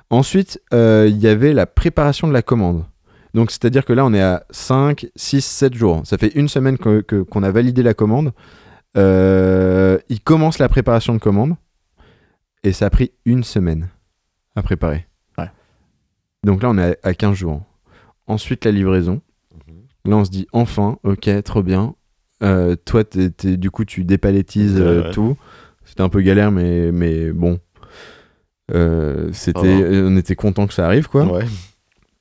Speaker 2: Ensuite, euh, il y avait la préparation de la commande. Donc, c'est-à-dire que là, on est à 5, 6, 7 jours. Ça fait une semaine que- qu'on a validé la commande. Euh, il commence la préparation de commande. Et ça a pris une semaine à préparer. Donc là, on est à à 15 jours. Ensuite, la livraison.
Speaker 3: Mhm.
Speaker 2: Là, on se dit enfin, ok, trop bien. Euh, toi, t'es- du coup, tu dépalettises euh,
Speaker 3: Ouais,
Speaker 2: tout. C'était un peu galère, mais, mais bon. Euh, c'était, on était content que ça arrive, quoi.
Speaker 3: Ouais.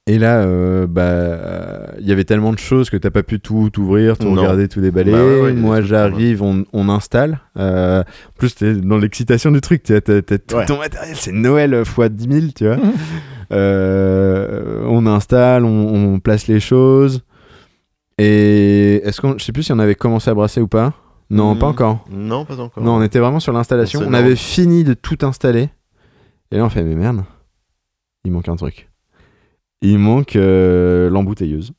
Speaker 2: Et là, bah, il y avait tellement de choses que t'as pas pu tout ouvrir, tout
Speaker 3: Non.
Speaker 2: regarder, tout déballer.
Speaker 3: Bah ouais,
Speaker 2: Moi, j'arrive, on, on installe. En plus, t'es dans l'excitation du truc. T'as, tout ton matériel, c'est Noël x 10 000, tu vois. Euh, on installe, on, on place les choses. Et est-ce qu'on, je sais plus si on avait commencé à brasser ou pas. Non, pas encore.
Speaker 3: Non, pas encore.
Speaker 2: Non, on était vraiment sur l'installation.
Speaker 3: On
Speaker 2: avait fini de tout installer. Et là, on fait, mais merde, il manque un truc. Il manque euh, l'embouteilleuse.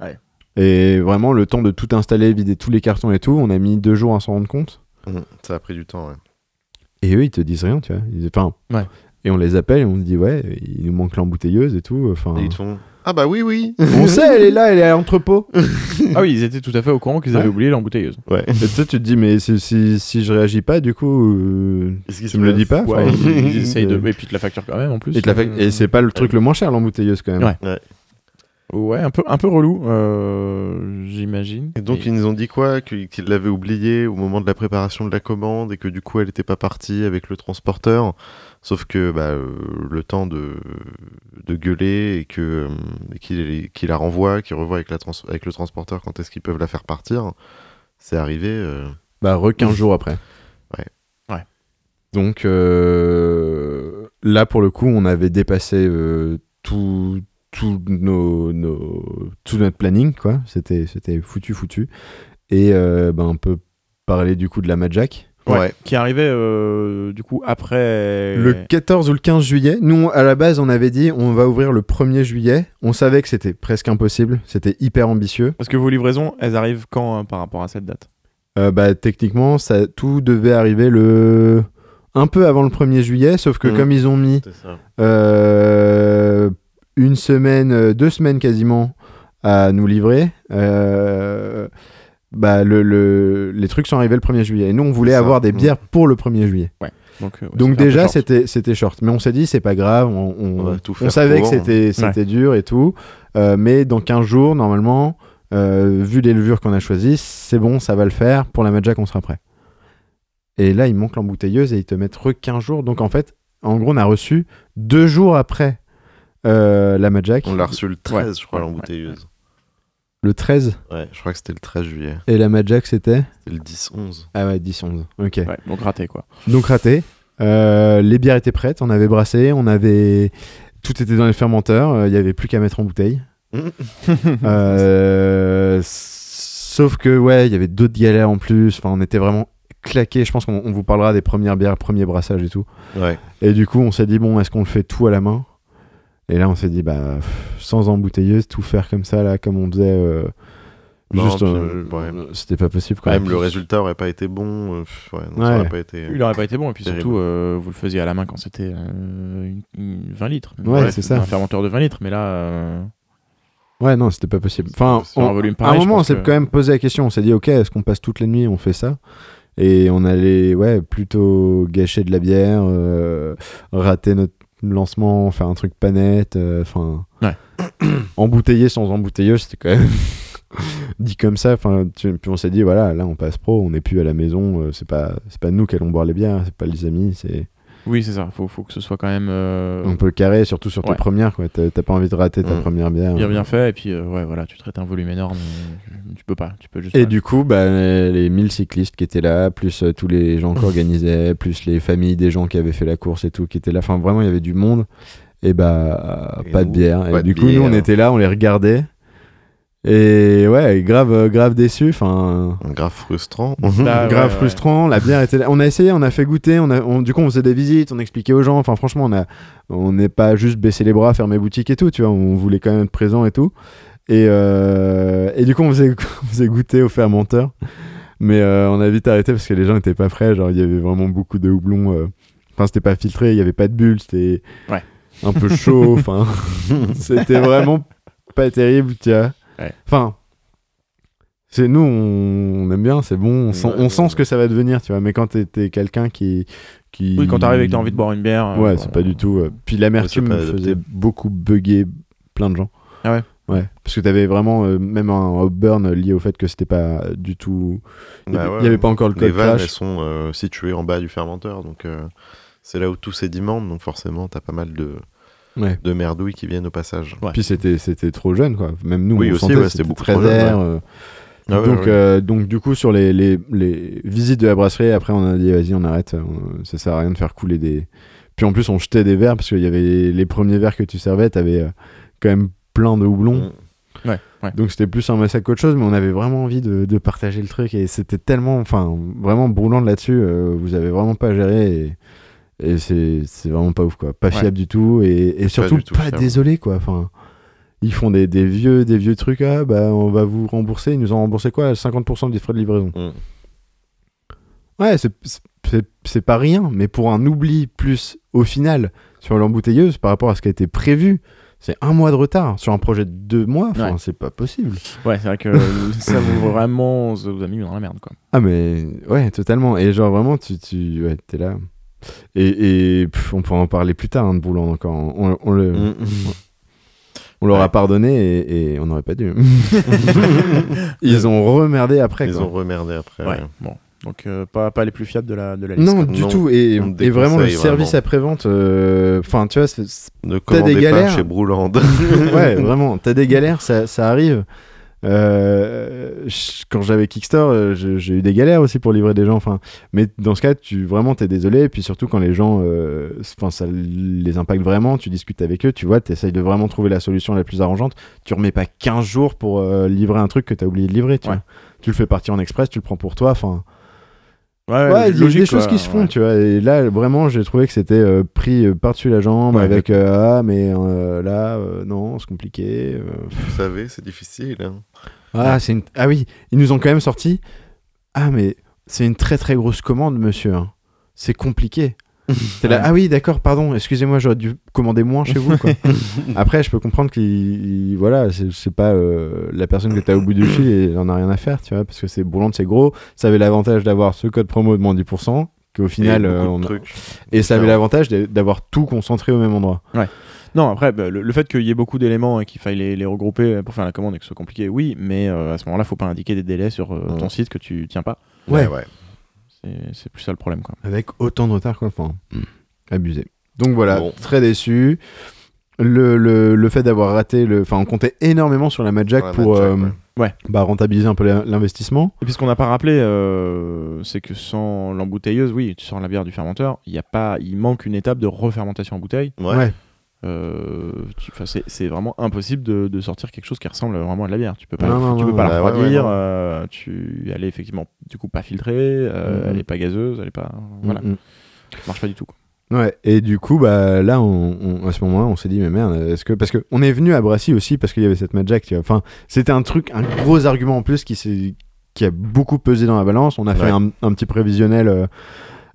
Speaker 1: Ouais.
Speaker 2: Et vraiment, le temps de tout installer, vider tous les cartons et tout, on a mis deux jours à s'en rendre compte.
Speaker 3: Mhm, Ça a pris du temps, ouais.
Speaker 2: Et eux, ils te disent rien, tu vois. Ils- Enfin,
Speaker 1: Ouais.
Speaker 2: Et on les appelle et on se dit, ouais, il nous manque l'embouteilleuse et tout. Enfin,
Speaker 3: Et ils te font Ah bah oui, oui.
Speaker 2: On sait, elle est là, elle est à l'entrepôt.
Speaker 1: Ah oui, ils étaient tout à fait au courant qu'ils avaient
Speaker 2: Ouais.
Speaker 1: oublié l'embouteilleuse.
Speaker 3: Ouais.
Speaker 2: Et toi, tu te dis, mais si, si, si je réagis pas, du coup, euh, tu me le dis pas
Speaker 1: Ouais,
Speaker 2: Enfin,
Speaker 1: ils, ils essayent de. Et puis de la facture quand même en plus.
Speaker 2: Et, te la et c'est pas le truc le moins cher, l'embouteilleuse, quand même.
Speaker 1: Ouais. Ouais, un peu, un peu relou, euh, j'imagine.
Speaker 3: Et donc ils nous ont dit quoi? Qu'ils l'avaient oublié au moment de la préparation de la commande et que du coup elle n'était pas partie avec le transporteur. Sauf que bah, euh, le temps de, de gueuler et euh, qu'il la renvoie, qu'il revoit avec, la trans- avec le transporteur quand est-ce qu'ils peuvent la faire partir, c'est arrivé.
Speaker 2: Bah, re 15 jours après.
Speaker 3: Ouais.
Speaker 1: Ouais.
Speaker 2: Donc, là, pour le coup, on avait dépassé tout, tout, nos, nos- tout notre planning, quoi. C'était c'était foutu, foutu. Et euh, bah, on peut parler du coup de la Majak.
Speaker 3: Ouais.
Speaker 1: Qui arrivait euh, du coup après.
Speaker 2: Le 14 ou le 15 juillet, nous, à la base, on avait dit on va ouvrir le 1er juillet. On savait que c'était presque impossible. C'était hyper ambitieux.
Speaker 1: Parce que vos livraisons, elles arrivent quand hein, par rapport à cette date?
Speaker 2: Euh, bah, techniquement, ça, tout devait arriver le... un peu avant le 1er juillet, sauf que
Speaker 3: Mhm.
Speaker 2: comme ils ont mis
Speaker 3: C'est ça.
Speaker 2: euh, une semaine, euh, deux semaines quasiment à nous livrer, euh, bah, le, le- les trucs sont arrivés le 1er juillet. Et nous, on voulait
Speaker 3: ça.
Speaker 2: avoir des
Speaker 3: Mhm.
Speaker 2: bières pour le 1er juillet.
Speaker 1: Donc, euh, ouais,
Speaker 2: Donc déjà, c'était c'était short. Mais on s'est dit, c'est pas grave, on, on-
Speaker 3: On tout
Speaker 2: on savait que
Speaker 3: pour.
Speaker 2: c'était c'était dur et tout. Euh, mais dans 15 jours, normalement, euh, vu les levures qu'on a choisies, c'est bon, ça va le faire. Pour la Majak, on sera prêt. Et là, il manque l'embouteilleuse et ils te mettent re 15 jours. Donc en fait, en gros, on a reçu deux jours après euh, la Majak,
Speaker 3: On l'a reçu le 13,
Speaker 1: Ouais.
Speaker 3: je crois,
Speaker 1: Ouais,
Speaker 3: l'embouteilleuse.
Speaker 2: le 13.
Speaker 3: Ouais, je crois que c'était le 13 juillet.
Speaker 2: Et la Majak, c'était
Speaker 3: C'était le 10-11.
Speaker 2: Ah ouais, 10-11. Ok.
Speaker 1: Ouais, donc raté quoi.
Speaker 2: Donc raté. Euh, les bières étaient prêtes, on avait brassé, on avait... Tout était dans les fermenteurs, euh, il y avait plus qu'à mettre en bouteille. Euh, sauf que ouais, il y avait d'autres galères en plus. Enfin, on était vraiment claqués. Je pense qu'on on vous parlera des premières bières, premiers brassages et tout.
Speaker 3: Ouais.
Speaker 2: Et du coup, on s'est dit bon, est-ce qu'on le fait tout à la main? Et là, on s'est dit bah pff, sans embouteilleuse, tout faire comme ça là, comme on faisait. euh,
Speaker 3: Non,
Speaker 2: juste, euh,
Speaker 3: ouais.
Speaker 2: c'était pas possible quand
Speaker 3: Même
Speaker 2: même.
Speaker 3: le résultat aurait pas été bon. euh, pff, ouais, non, ça
Speaker 2: Ouais.
Speaker 3: aurait pas été.
Speaker 1: Il aurait pas été bon, et puis
Speaker 3: Terrible.
Speaker 1: surtout, euh, vous le faisiez à la main quand c'était euh, une- une 20 litres.
Speaker 2: Ouais, c'est ça.
Speaker 1: Un fermenteur de 20 litres, mais là, euh,
Speaker 2: Ouais, non, c'était pas possible. Enfin,
Speaker 1: sur un
Speaker 2: on-
Speaker 1: volume
Speaker 2: à un
Speaker 1: pareil.
Speaker 2: moment, on s'est
Speaker 1: que-
Speaker 2: quand même posé la question. On s'est dit, ok, est-ce qu'on passe toute la nuit, on fait ça? Et on allait, ouais, plutôt gâcher de la bière, euh, rater notre lancement, faire un truc pas net. euh, Enfin,
Speaker 1: Ouais.
Speaker 2: embouteiller sans embouteilleuse, c'était quand même dit comme ça. Enfin, tu- puis on s'est dit, voilà, là, on passe pro, on n'est plus à la maison. euh, c'est pas, c'est pas nous qui allons boire les bières, c'est pas les amis, c'est
Speaker 1: Oui, c'est ça. Faut, faut que ce soit quand même euh,
Speaker 2: un peu carré, surtout sur tes
Speaker 1: Ouais.
Speaker 2: premières. Quoi. T'as, pas envie de rater ta
Speaker 3: Mm.
Speaker 2: première bière.
Speaker 1: bien bien fait. Et puis, euh, ouais, voilà, tu traites un volume énorme. Tu peux pas. Tu peux juste.
Speaker 2: Et
Speaker 1: pas.
Speaker 2: du coup, bah, les 1000 cyclistes qui étaient là, plus euh, tous les gens qui organisaient, plus les familles des gens qui avaient fait la course et tout, qui étaient là. Enfin, vraiment, il y avait du monde. Et bah,
Speaker 3: Et
Speaker 2: pas de bière. Et du coup, nous, on était là, on les regardait. Et ouais, grave, euh, grave déçu. Enfin,
Speaker 3: Grave frustrant.
Speaker 1: Bah,
Speaker 2: grave
Speaker 1: ouais, ouais.
Speaker 2: frustrant. La bière était là. On a essayé, on a fait goûter. On a, on- du coup, on faisait des visites, on expliquait aux gens. Enfin, franchement, on a, on n'est pas juste baissé les bras, fermé boutique et tout. Tu vois, on voulait quand même être présent et tout. Et, euh, et du coup, on faisait, on faisait goûter aux fermenteurs. Mais euh, on a vite arrêté parce que les gens n'étaient pas prêts. Genre, il y avait vraiment beaucoup de houblon. euh. Enfin, c'était pas filtré, il y avait pas de bulles, c'était
Speaker 1: Ouais.
Speaker 2: un peu chaud. Enfin, c'était vraiment pas terrible, tu vois.
Speaker 1: Ouais.
Speaker 2: Enfin, c'est nous, on, aime bien, c'est bon, on sent,
Speaker 3: Ouais,
Speaker 2: on sent
Speaker 3: ouais,
Speaker 2: ce que ça va devenir, tu vois. Mais quand t'es t'es quelqu'un qui, qui.
Speaker 1: Oui, quand t'arrives et que t'as envie de boire une bière. euh,
Speaker 2: Ouais,
Speaker 1: bon,
Speaker 2: c'est pas du tout. euh, Puis l'amertume
Speaker 3: Ouais, c'est pas
Speaker 2: faisait
Speaker 3: adapté.
Speaker 2: beaucoup bugger plein de gens.
Speaker 1: Ah ouais
Speaker 2: Ouais, parce que t'avais vraiment euh, même un upburn lié au fait que c'était pas du tout. Il y
Speaker 3: Bah
Speaker 2: avait-
Speaker 3: ouais,
Speaker 2: il y avait pas encore le
Speaker 3: Les
Speaker 2: code
Speaker 3: vannes, elles sont euh, situées en bas du fermenteur, donc euh, c'est là où tout sédimente, donc forcément, t'as pas mal de,
Speaker 2: Ouais.
Speaker 3: de merdouilles qui viennent au passage.
Speaker 1: Ouais.
Speaker 2: Puis c'était c'était trop jeune quoi. Même nous
Speaker 3: Oui,
Speaker 2: on
Speaker 3: aussi,
Speaker 2: sentait
Speaker 3: ouais,
Speaker 2: que
Speaker 3: c'était beaucoup
Speaker 2: très
Speaker 3: trop jeune,
Speaker 2: vert.
Speaker 3: ouais.
Speaker 2: euh,
Speaker 3: Ah
Speaker 2: donc
Speaker 3: ouais.
Speaker 2: euh, donc du coup sur les, les, les visites de la brasserie après on a dit vas-y on arrête, euh, ça sert à rien de faire couler des. Puis en plus on jetait des verres parce qu'il y avait les premiers verres que tu servais, t'avais euh, quand même plein de houblon.
Speaker 3: Mm.
Speaker 1: Ouais, ouais.
Speaker 2: Donc c'était plus un massacre qu'autre chose, mais on avait vraiment envie de, de partager le truc et c'était tellement, enfin, vraiment brûlant de là-dessus. euh, vous avez vraiment pas géré et, et c'est vraiment pas ouf quoi, pas
Speaker 1: Ouais.
Speaker 2: fiable du tout et, et surtout
Speaker 3: du tout
Speaker 2: pas désolé quoi. Enfin, ils font des, des vieux des vieux trucs ah bah on va vous rembourser, ils nous ont remboursé quoi? 50% des frais de livraison.
Speaker 3: Mm.
Speaker 2: Ouais, c'est- pas rien, mais pour un oubli plus au final sur l'embouteilleuse par rapport à ce qui a été prévu, c'est un mois de retard sur un projet de deux mois. Enfin,
Speaker 1: Ouais.
Speaker 2: c'est pas possible.
Speaker 1: Ouais, c'est vrai que ça vous vraiment vous a mis dans la merde quoi.
Speaker 2: Ah mais ouais, totalement. Et genre vraiment, tu, tu ouais, t'es là. Et, et pff, on pourra en parler plus tard hein, de Boulan encore. On, on le,
Speaker 3: Mm,
Speaker 2: on leur a
Speaker 3: Ouais.
Speaker 2: pardonné et, et on n'aurait pas dû. Ils ont remerdé après.
Speaker 3: Ils
Speaker 2: quoi.
Speaker 3: ont remerdé après.
Speaker 1: Ouais.
Speaker 3: ouais.
Speaker 1: Bon. Donc euh, pas, pas les plus fiables de la, de la liste.
Speaker 2: Non,
Speaker 1: quoi.
Speaker 2: du
Speaker 3: Non,
Speaker 2: tout. Et, et vraiment le service après-vente, euh, enfin, tu vois,
Speaker 3: Ne
Speaker 2: T'as des
Speaker 3: commandez pas
Speaker 2: galères
Speaker 3: chez Brouland.
Speaker 2: ouais, vraiment, t'as des galères, ça, ça arrive. Euh, quand j'avais Kickstarter, euh, j'ai eu des galères aussi pour livrer des gens. Enfin, mais dans ce cas, tu vraiment t'es désolé. Et puis surtout quand les gens, euh, enfin, ça les impacte vraiment. Tu discutes avec eux, tu vois, t'essayes de vraiment trouver la solution la plus arrangeante. Tu remets pas 15 jours pour euh, livrer un truc que t'as oublié de livrer. Tu
Speaker 1: Ouais.
Speaker 2: vois. Tu le fais partir en express, tu le prends pour toi. Enfin,
Speaker 1: Ouais,
Speaker 2: ouais, il y a
Speaker 1: logique,
Speaker 2: des choses qui se font,
Speaker 1: ouais.
Speaker 2: tu vois. Et là, vraiment, j'ai trouvé que c'était euh, pris euh, par-dessus la jambe
Speaker 1: Ouais,
Speaker 2: avec euh, ah, mais euh, là, euh, non, c'est compliqué. euh,
Speaker 3: Vous savez, c'est difficile. hein.
Speaker 2: ah, c'est une... ah oui, ils nous ont quand même sorti. Ah, mais c'est une très très grosse commande, monsieur. hein. C'est compliqué. T'es là,
Speaker 1: Ouais.
Speaker 2: ah oui, d'accord, pardon, excusez-moi, j'aurais dû commander moins chez vous. quoi. Après, je peux comprendre qu'il. il- Voilà, c'est pas euh, la personne que t'as au bout du fil et en a rien à faire, tu vois, parce que c'est Bourlande, c'est gros. Ça avait l'avantage d'avoir ce code promo de moins 10%, qu'au final.
Speaker 3: Et
Speaker 2: euh, on a-. Et ça avait l'avantage d'avoir tout concentré au même endroit.
Speaker 1: Non, après, bah, le, le fait qu'il y ait beaucoup d'éléments et qu'il faille les, les regrouper pour faire la commande et que ce soit compliqué, oui, mais euh, à ce moment-là, faut pas indiquer des délais sur euh,
Speaker 3: Ouais.
Speaker 1: ton site que tu tiens pas.
Speaker 2: Ouais.
Speaker 3: Ouais, ouais.
Speaker 1: C'est- plus ça le problème, quoi.
Speaker 2: Avec autant de retard, quoi. Enfin, abusé. Donc voilà,
Speaker 3: Bon.
Speaker 2: très déçu. Le, le, le fait d'avoir raté le. Enfin, on comptait énormément sur la Mad Jack
Speaker 3: Ouais,
Speaker 2: pour
Speaker 3: Mad Jack,
Speaker 2: euh,
Speaker 3: ouais.
Speaker 2: bah, rentabiliser un peu l'investissement.
Speaker 1: Et puis ce qu'on n'a pas rappelé, euh, c'est que sans l'embouteilleuse, oui, tu sors la bière du fermenteur, il y a pas, il manque une étape de refermentation en bouteille.
Speaker 3: Ouais.
Speaker 1: Euh, c'est vraiment impossible de, de sortir quelque chose qui ressemble vraiment à de la bière. Tu peux pas,
Speaker 2: Non,
Speaker 1: la-
Speaker 2: non,
Speaker 1: tu
Speaker 2: non,
Speaker 1: peux pas la
Speaker 3: Bah ouais,
Speaker 1: refroidir.
Speaker 3: ouais,
Speaker 1: euh, tu, elle est effectivement du coup pas filtrée, euh,
Speaker 2: Mhm.
Speaker 1: elle est pas gazeuse, elle est pas, voilà,
Speaker 2: Mm, mm.
Speaker 1: ça marche pas du tout. quoi.
Speaker 2: Ouais, et du coup, bah, là, on, on- à ce moment-là, on s'est dit, mais merde, est-ce que. Parce qu'on est venu à Brassy aussi parce qu'il y avait cette Mad Jack, tu vois. Enfin, c'était un truc, un gros argument en plus qui, s'est- qui a beaucoup pesé dans la balance. On a fait un, un petit prévisionnel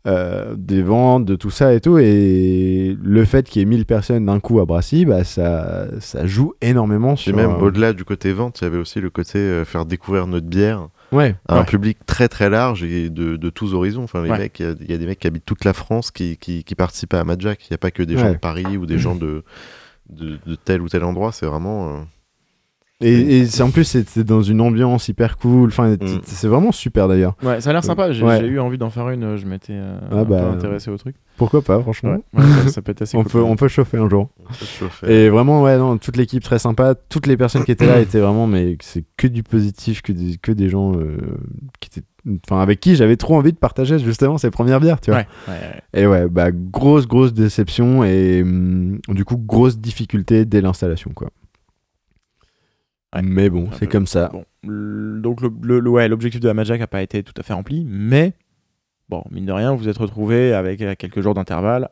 Speaker 2: euh, des ventes, de tout ça et tout. Et le fait qu'il y ait 1000 personnes d'un coup à Brassy, bah, ça, ça joue énormément
Speaker 3: Et
Speaker 2: sur.
Speaker 3: même
Speaker 2: euh,
Speaker 3: au-delà du côté vente, il y avait aussi le côté euh, faire découvrir notre bière
Speaker 2: Ouais,
Speaker 3: à un public très très large et de, de tous horizons. Enfin, les
Speaker 1: Ouais.
Speaker 3: mecs, il y a- il y, a des mecs qui habitent toute la France qui, qui, qui participent à Mad Jack. Il n'y a pas que des gens de Paris ou des gens de, de, de tel ou tel endroit. C'est vraiment. euh,
Speaker 2: Et, en plus, c'était dans une ambiance hyper cool. Enfin,
Speaker 3: Mm.
Speaker 2: c'est vraiment super d'ailleurs.
Speaker 1: Ouais, ça a l'air sympa. J'ai
Speaker 2: Ouais.
Speaker 1: eu envie d'en faire une. Je m'étais euh,
Speaker 2: Ah
Speaker 1: un
Speaker 2: bah,
Speaker 1: peu intéressé au truc.
Speaker 2: Pourquoi pas, franchement
Speaker 1: Ouais, ouais, ça, ça peut être assez
Speaker 2: on,
Speaker 1: cool.
Speaker 2: peut, on peut chauffer un jour.
Speaker 3: on peut se chauffer.
Speaker 2: Et vraiment, ouais, non, toute l'équipe très sympa. Toutes les personnes qui étaient là étaient vraiment, mais c'est que du positif, que des, que des gens euh, qui étaient. Enfin, avec qui j'avais trop envie de partager justement ces premières bières, tu vois.
Speaker 1: Ouais, ouais, ouais.
Speaker 2: Et ouais, bah, grosse, grosse déception et hum, du coup, grosse difficulté dès l'installation, quoi.
Speaker 1: Ouais.
Speaker 2: Mais bon, c'est comme ça.
Speaker 1: Bon, donc le, le- le- ouais, l'objectif de la Magic n'a pas été tout à fait rempli, mais bon, mine de rien, vous vous êtes retrouvé avec à quelques jours d'intervalle,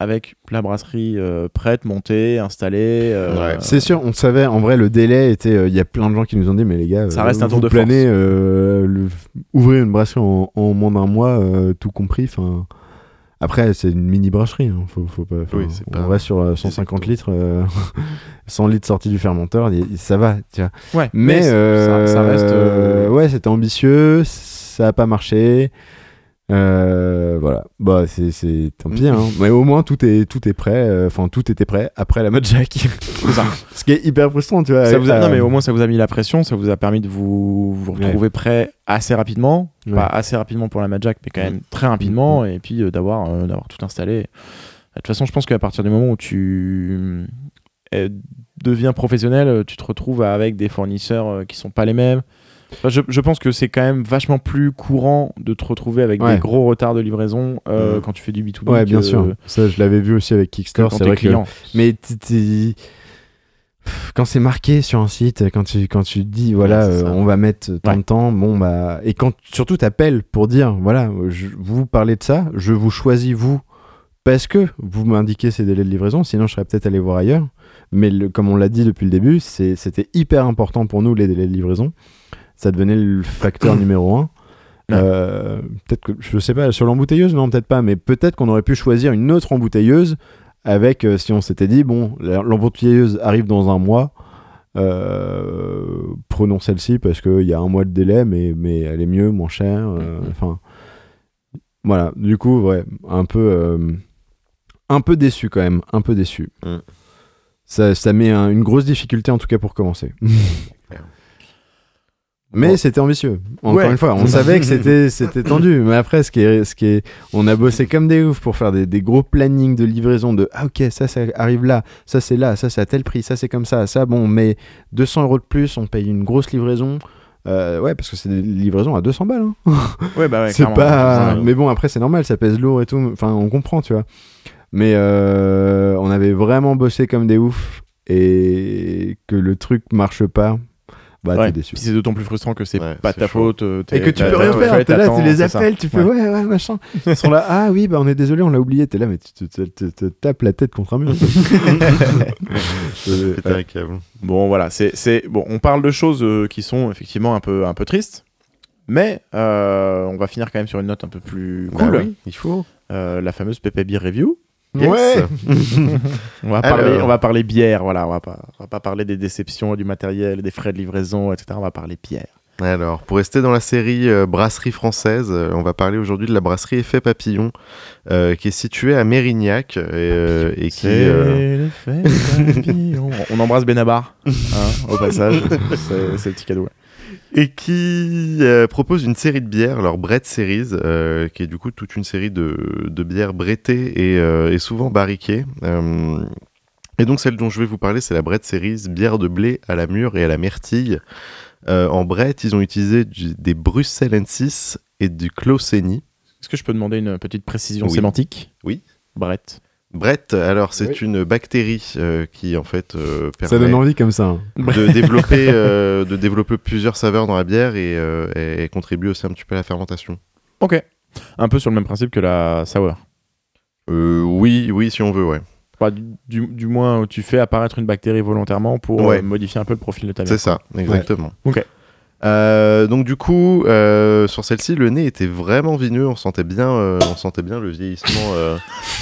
Speaker 1: avec la brasserie euh, prête, montée, installée. euh,
Speaker 3: Ouais.
Speaker 2: C'est sûr, on savait, en vrai, le délai était. euh, Il y a plein de gens qui nous ont dit, mais les gars,
Speaker 1: Ça
Speaker 2: euh,
Speaker 1: reste un tour de
Speaker 2: planez,
Speaker 1: force.
Speaker 2: euh, le- ouvrir une brasserie en, en moins d'un mois, euh, tout compris. Enfin, après, c'est une mini brasserie. hein, Faut, faut pas, enfin,
Speaker 3: Oui, c'est
Speaker 2: on
Speaker 3: pas-
Speaker 2: reste sur euh, 150
Speaker 3: exactement.
Speaker 2: litres, euh, 100 litres sortis du fermenteur, y- y- ça va. Tu vois.
Speaker 1: Ouais,
Speaker 2: Mais,
Speaker 1: ça-
Speaker 2: euh,
Speaker 1: ça, reste. euh,
Speaker 2: ouais, c'était ambitieux, ça a pas marché. Euh, voilà, bah c'est c'est- tant pis, hein. mais au moins tout est tout est prêt. euh, Enfin, tout était prêt après la Mad Jack. Ce qui est hyper frustrant, tu vois.
Speaker 1: Ça vous a- non, mais au moins ça vous a mis la pression, ça vous a permis de vous, vous
Speaker 2: Ouais.
Speaker 1: retrouver prêt assez rapidement,
Speaker 2: Ouais.
Speaker 1: pas assez rapidement pour la Magic, mais quand même très rapidement, et puis euh, d'avoir d'avoir tout installé. De toute façon, je pense qu'à partir du moment où tu deviens professionnel, tu te retrouves avec des fournisseurs qui sont pas les mêmes. Enfin, je, je pense que c'est quand même vachement plus courant de te retrouver avec
Speaker 2: Ouais.
Speaker 1: des gros retards de livraison euh,
Speaker 3: Mhm.
Speaker 1: quand tu fais du B2B.
Speaker 2: Ouais, bien sûr. Ça, je l'avais vu aussi avec Kickstarter. C'est vrai que.
Speaker 1: client.
Speaker 2: Mais t'es- quand c'est marqué sur un site, quand tu quand tu dis voilà,
Speaker 3: Ouais,
Speaker 2: euh, on va mettre tant
Speaker 1: Ouais.
Speaker 2: de temps, bon bah et quand surtout t'appelles pour dire voilà, je, vous parlez de ça, je vous choisis vous parce que vous m'indiquez ces délais de livraison, sinon je serais peut-être allé voir ailleurs. Mais le- comme on l'a dit depuis le début, c'était hyper important pour nous les délais de livraison. Ça devenait le facteur numéro un.
Speaker 1: Ouais.
Speaker 2: Euh, peut-être que je sais pas sur l'embouteilleuse, non peut-être pas, mais peut-être qu'on aurait pu choisir une autre embouteilleuse avec euh, si on s'était dit bon l'embouteilleuse arrive dans un mois euh, prenons celle-ci parce qu'il y a un mois de délai mais, mais elle est mieux moins chère
Speaker 3: Mhm.
Speaker 2: enfin voilà du coup ouais un peu un peu déçu quand même un peu déçu
Speaker 3: Mhm.
Speaker 2: ça, ça met un- une grosse difficulté en tout cas pour commencer mais
Speaker 1: Bon.
Speaker 2: c'était ambitieux. Encore
Speaker 1: Ouais.
Speaker 2: une fois on savait que c'était c'était tendu. Mais après ce qui est ce qui est on a bossé comme des oufs pour faire des, des gros plannings de livraison de ah ok ça ça arrive là ça c'est là ça c'est à tel prix ça c'est comme ça ça bon mais 200 euros de plus on paye une grosse livraison. Euh, ouais parce que c'est des livraisons à 200 balles hein.
Speaker 1: Ouais, bah ouais,
Speaker 2: c'est pas mais bon après c'est normal ça pèse lourd et tout. Enfin on comprend tu vois. Mais euh, on avait vraiment bossé comme des oufs et que le truc marche pas bah
Speaker 1: Ouais,
Speaker 2: t'es déçu
Speaker 1: puis C'est d'autant plus frustrant que c'est
Speaker 3: Ouais,
Speaker 1: pas ta
Speaker 3: chaud.
Speaker 1: faute. euh,
Speaker 2: et que tu peux rien faire, t'es là, tu les appelles, tu fais
Speaker 1: Ouais.
Speaker 2: ouais, ouais, machin. Ils sont là, ah oui, bah on est désolé, on l'a oublié, t'es là, mais tu te, te- te- te tapes la tête contre un mur.
Speaker 1: Bon, voilà, c'est, c'est bon. On parle de choses euh, qui sont effectivement un peu, un peu tristes, mais euh, on va finir quand même sur une note un peu plus
Speaker 3: Bah
Speaker 1: cool.
Speaker 3: oui, il faut.
Speaker 1: Euh, la fameuse Pepe Beer Review.
Speaker 3: Yes.
Speaker 2: Ouais.
Speaker 1: On va parler, on va parler bière. Voilà, on va pas, on va pas parler des déceptions, du matériel, des frais de livraison, etc. On va parler bière.
Speaker 3: Alors, pour rester dans la série euh, brasserie française, euh, on va parler aujourd'hui de la brasserie Effet Papillon, euh, qui est située à Mérignac et, et qui.
Speaker 1: l'effet des papillons. on embrasse Benabar, hein, au passage. c'est, c'est le petit cadeau.
Speaker 3: Et qui euh, propose une série de bières, leur Brett Series, euh, qui est du coup toute une série de, de bières brettées et, euh, et souvent barriquées. Et donc celle dont je vais vous parler, c'est la Brett Series, bière de blé à la mûre et à la myrtille. En Brett, ils ont utilisé du- des Bruxelles N6 et du Closeni.
Speaker 1: Est-ce que je peux demander une petite précision
Speaker 3: Oui.
Speaker 1: sémantique?
Speaker 3: Oui.
Speaker 1: Brett.
Speaker 3: Brett, alors c'est
Speaker 2: Oui.
Speaker 3: une bactérie euh, qui en fait euh,
Speaker 2: Ça
Speaker 3: permet
Speaker 2: donne envie comme ça. hein.
Speaker 3: de développer, euh, de développer plusieurs saveurs dans la bière et, euh, et- et contribue aussi un petit peu à la fermentation.
Speaker 1: Ok. Un peu sur le même principe que la sour.
Speaker 3: Euh, oui, oui, si on veut, ouais.
Speaker 1: Enfin, du, moins, tu fais apparaître une bactérie volontairement pour
Speaker 3: Ouais.
Speaker 1: euh, modifier un peu le profil de ta bière.
Speaker 3: C'est ça, exactement.
Speaker 1: Ok.
Speaker 3: Euh, donc du coup, euh, sur celle-ci, le nez était vraiment vineux. On sentait bien, euh, on sentait bien le vieillissement